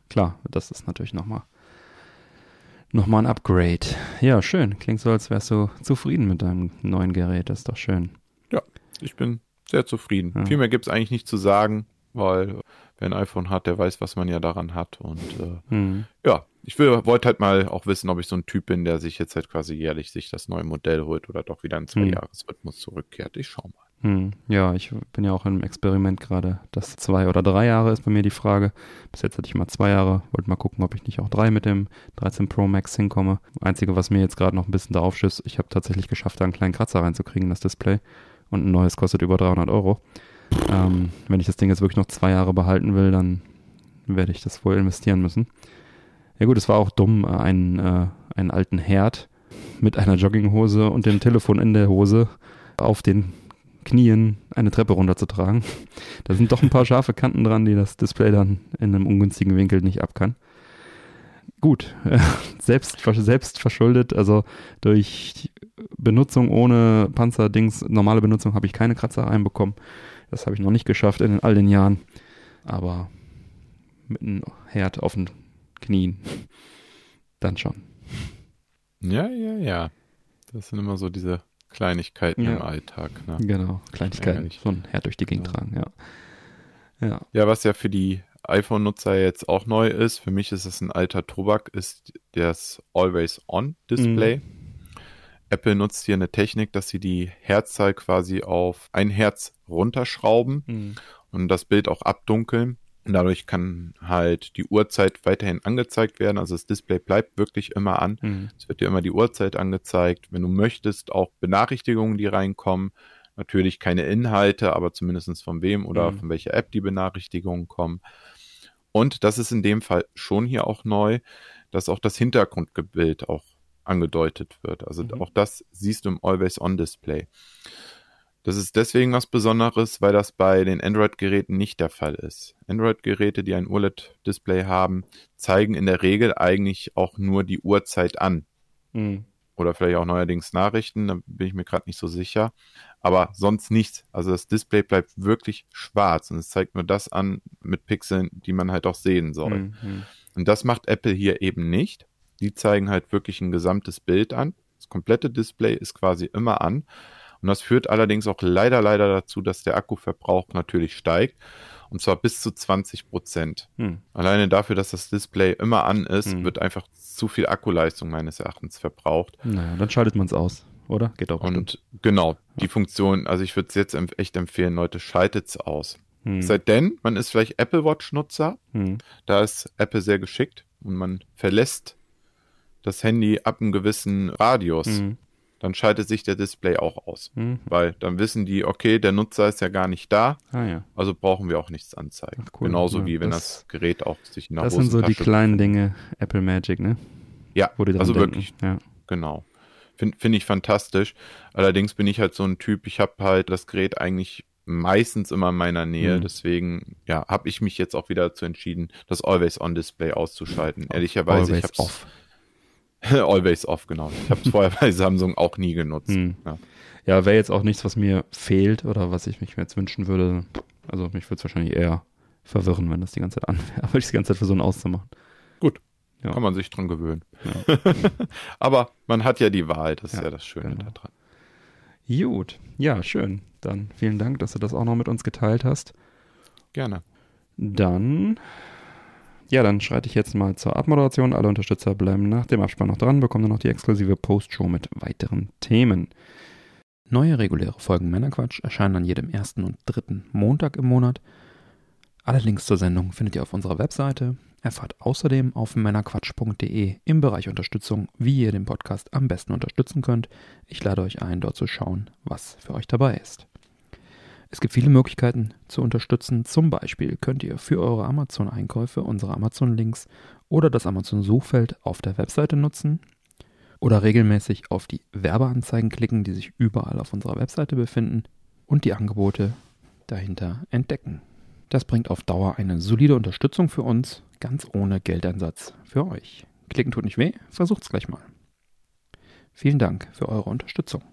klar, das ist natürlich nochmal nochmal ein Upgrade. Ja, schön. Klingt so, als wärst du zufrieden mit deinem neuen Gerät. Das ist doch schön. Ja, ich bin sehr zufrieden. Ja. Viel mehr gibt es eigentlich nicht zu sagen, weil wer ein iPhone hat, der weiß, was man ja daran hat. Und äh, mhm. ja, ich wollte halt mal auch wissen, ob ich so ein Typ bin, der sich jetzt halt quasi jährlich sich das neue Modell holt oder doch wieder in zwei mhm. Jahresrhythmus zurückkehrt. Ich schau mal. Hm, ja, ich bin ja auch im Experiment gerade. Das zwei oder drei Jahre ist bei mir die Frage. Bis jetzt hatte ich mal zwei Jahre. Wollte mal gucken, ob ich nicht auch drei mit dem 13 Pro Max hinkomme. Einzige, was mir jetzt gerade noch ein bisschen da aufschüsst, ich habe tatsächlich geschafft, da einen kleinen Kratzer reinzukriegen in das Display. Und ein neues kostet über 300 Euro. Ähm, wenn ich das Ding jetzt wirklich noch zwei Jahre behalten will, dann werde ich das wohl investieren müssen. Ja gut, es war auch dumm, einen, äh, einen alten Herd mit einer Jogginghose und dem Telefon in der Hose auf den Knien eine Treppe runterzutragen. Da sind doch ein paar scharfe Kanten dran, die das Display dann in einem ungünstigen Winkel nicht ab kann. Gut, selbst, selbst verschuldet, also durch Benutzung ohne Panzerdings, normale Benutzung habe ich keine Kratzer reinbekommen. Das habe ich noch nicht geschafft in all den Jahren. Aber mit einem Herd auf den Knien, dann schon. Ja, ja, ja. Das sind immer so diese Kleinigkeiten ja. im Alltag. Ne? Genau, Kleinigkeiten. So ein Herd durch die Gegend ja. tragen, ja. ja. Ja, was ja für die iPhone-Nutzer jetzt auch neu ist, für mich ist es ein alter Tobak, ist das Always-On-Display. Mhm. Apple nutzt hier eine Technik, dass sie die Herzzahl quasi auf ein Herz runterschrauben mhm. und das Bild auch abdunkeln. Und dadurch kann halt die Uhrzeit weiterhin angezeigt werden. Also das Display bleibt wirklich immer an. Mhm. Es wird dir immer die Uhrzeit angezeigt. Wenn du möchtest, auch Benachrichtigungen, die reinkommen. Natürlich keine Inhalte, aber zumindest von wem oder mhm. von welcher App die Benachrichtigungen kommen. Und das ist in dem Fall schon hier auch neu, dass auch das Hintergrundbild auch angedeutet wird. Also mhm. auch das siehst du im Always-On-Display. Das ist deswegen was Besonderes, weil das bei den Android-Geräten nicht der Fall ist. Android-Geräte, die ein OLED-Display haben, zeigen in der Regel eigentlich auch nur die Uhrzeit an. Mhm. Oder vielleicht auch neuerdings Nachrichten, da bin ich mir gerade nicht so sicher. Aber sonst nichts. Also das Display bleibt wirklich schwarz und es zeigt nur das an mit Pixeln, die man halt auch sehen soll. Mhm. Und das macht Apple hier eben nicht. Die zeigen halt wirklich ein gesamtes Bild an. Das komplette Display ist quasi immer an. Und das führt allerdings auch leider, leider dazu, dass der Akkuverbrauch natürlich steigt. Und zwar bis zu 20 Prozent. Hm. Alleine dafür, dass das Display immer an ist, hm. wird einfach zu viel Akkuleistung meines Erachtens verbraucht. Naja, dann schaltet man es aus, oder? Geht auch. Und bestimmt. genau, die Funktion, also ich würde es jetzt echt empfehlen, Leute, schaltet es aus. Hm. Sei denn, man ist vielleicht Apple Watch-Nutzer. Hm. Da ist Apple sehr geschickt und man verlässt das Handy ab einem gewissen Radius. Hm dann schaltet sich der Display auch aus. Mhm. Weil dann wissen die, okay, der Nutzer ist ja gar nicht da, ah, ja. also brauchen wir auch nichts anzeigen. Ach, cool. Genauso ja, wie wenn das, das, Gerät auch sich nach Das sind so die kleinen Dinge, Apple Magic, ne? Ja, also denken. wirklich, ja. genau. Finde find ich fantastisch. Allerdings bin ich halt so ein Typ, ich habe halt das Gerät eigentlich meistens immer in meiner Nähe. Mhm. Deswegen, ja, habe ich mich jetzt auch wieder dazu entschieden, das Always-On-Display auszuschalten. Ehrlicherweise, Always ich habe es Always off, genau. Ich habe es vorher bei Samsung auch nie genutzt. Hm. Ja, ja wäre jetzt auch nichts, was mir fehlt oder was ich mich jetzt wünschen würde. Also mich würde es wahrscheinlich eher verwirren, wenn das die ganze Zeit an wäre, aber ich die ganze Zeit versuchen auszumachen. Gut. Ja. Kann man sich dran gewöhnen. Ja. aber man hat ja die Wahl, das ist ja das Schöne genau. daran. Gut, ja, schön. Dann vielen Dank, dass du das auch noch mit uns geteilt hast. Gerne. Dann ja, dann schreite ich jetzt mal zur Abmoderation. Alle Unterstützer bleiben nach dem Abspann noch dran, bekommen dann noch die exklusive Postshow mit weiteren Themen. Neue reguläre Folgen Männerquatsch erscheinen an jedem ersten und dritten Montag im Monat. Alle Links zur Sendung findet ihr auf unserer Webseite. Erfahrt außerdem auf männerquatsch.de im Bereich Unterstützung, wie ihr den Podcast am besten unterstützen könnt. Ich lade euch ein, dort zu schauen, was für euch dabei ist. Es gibt viele Möglichkeiten zu unterstützen. Zum Beispiel könnt ihr für eure Amazon-Einkäufe unsere Amazon-Links oder das Amazon-Suchfeld auf der Webseite nutzen oder regelmäßig auf die Werbeanzeigen klicken, die sich überall auf unserer Webseite befinden und die Angebote dahinter entdecken. Das bringt auf Dauer eine solide Unterstützung für uns, ganz ohne Geldeinsatz für euch. Klicken tut nicht weh, versucht's gleich mal. Vielen Dank für eure Unterstützung.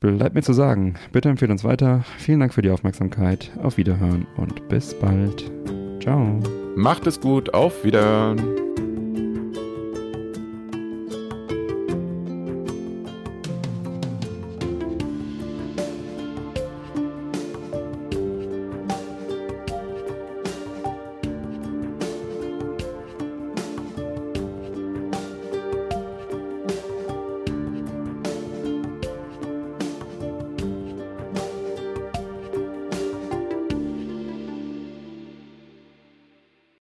Bleibt mir zu sagen, bitte empfehlt uns weiter. Vielen Dank für die Aufmerksamkeit. Auf Wiederhören und bis bald. Ciao. Macht es gut. Auf Wiederhören.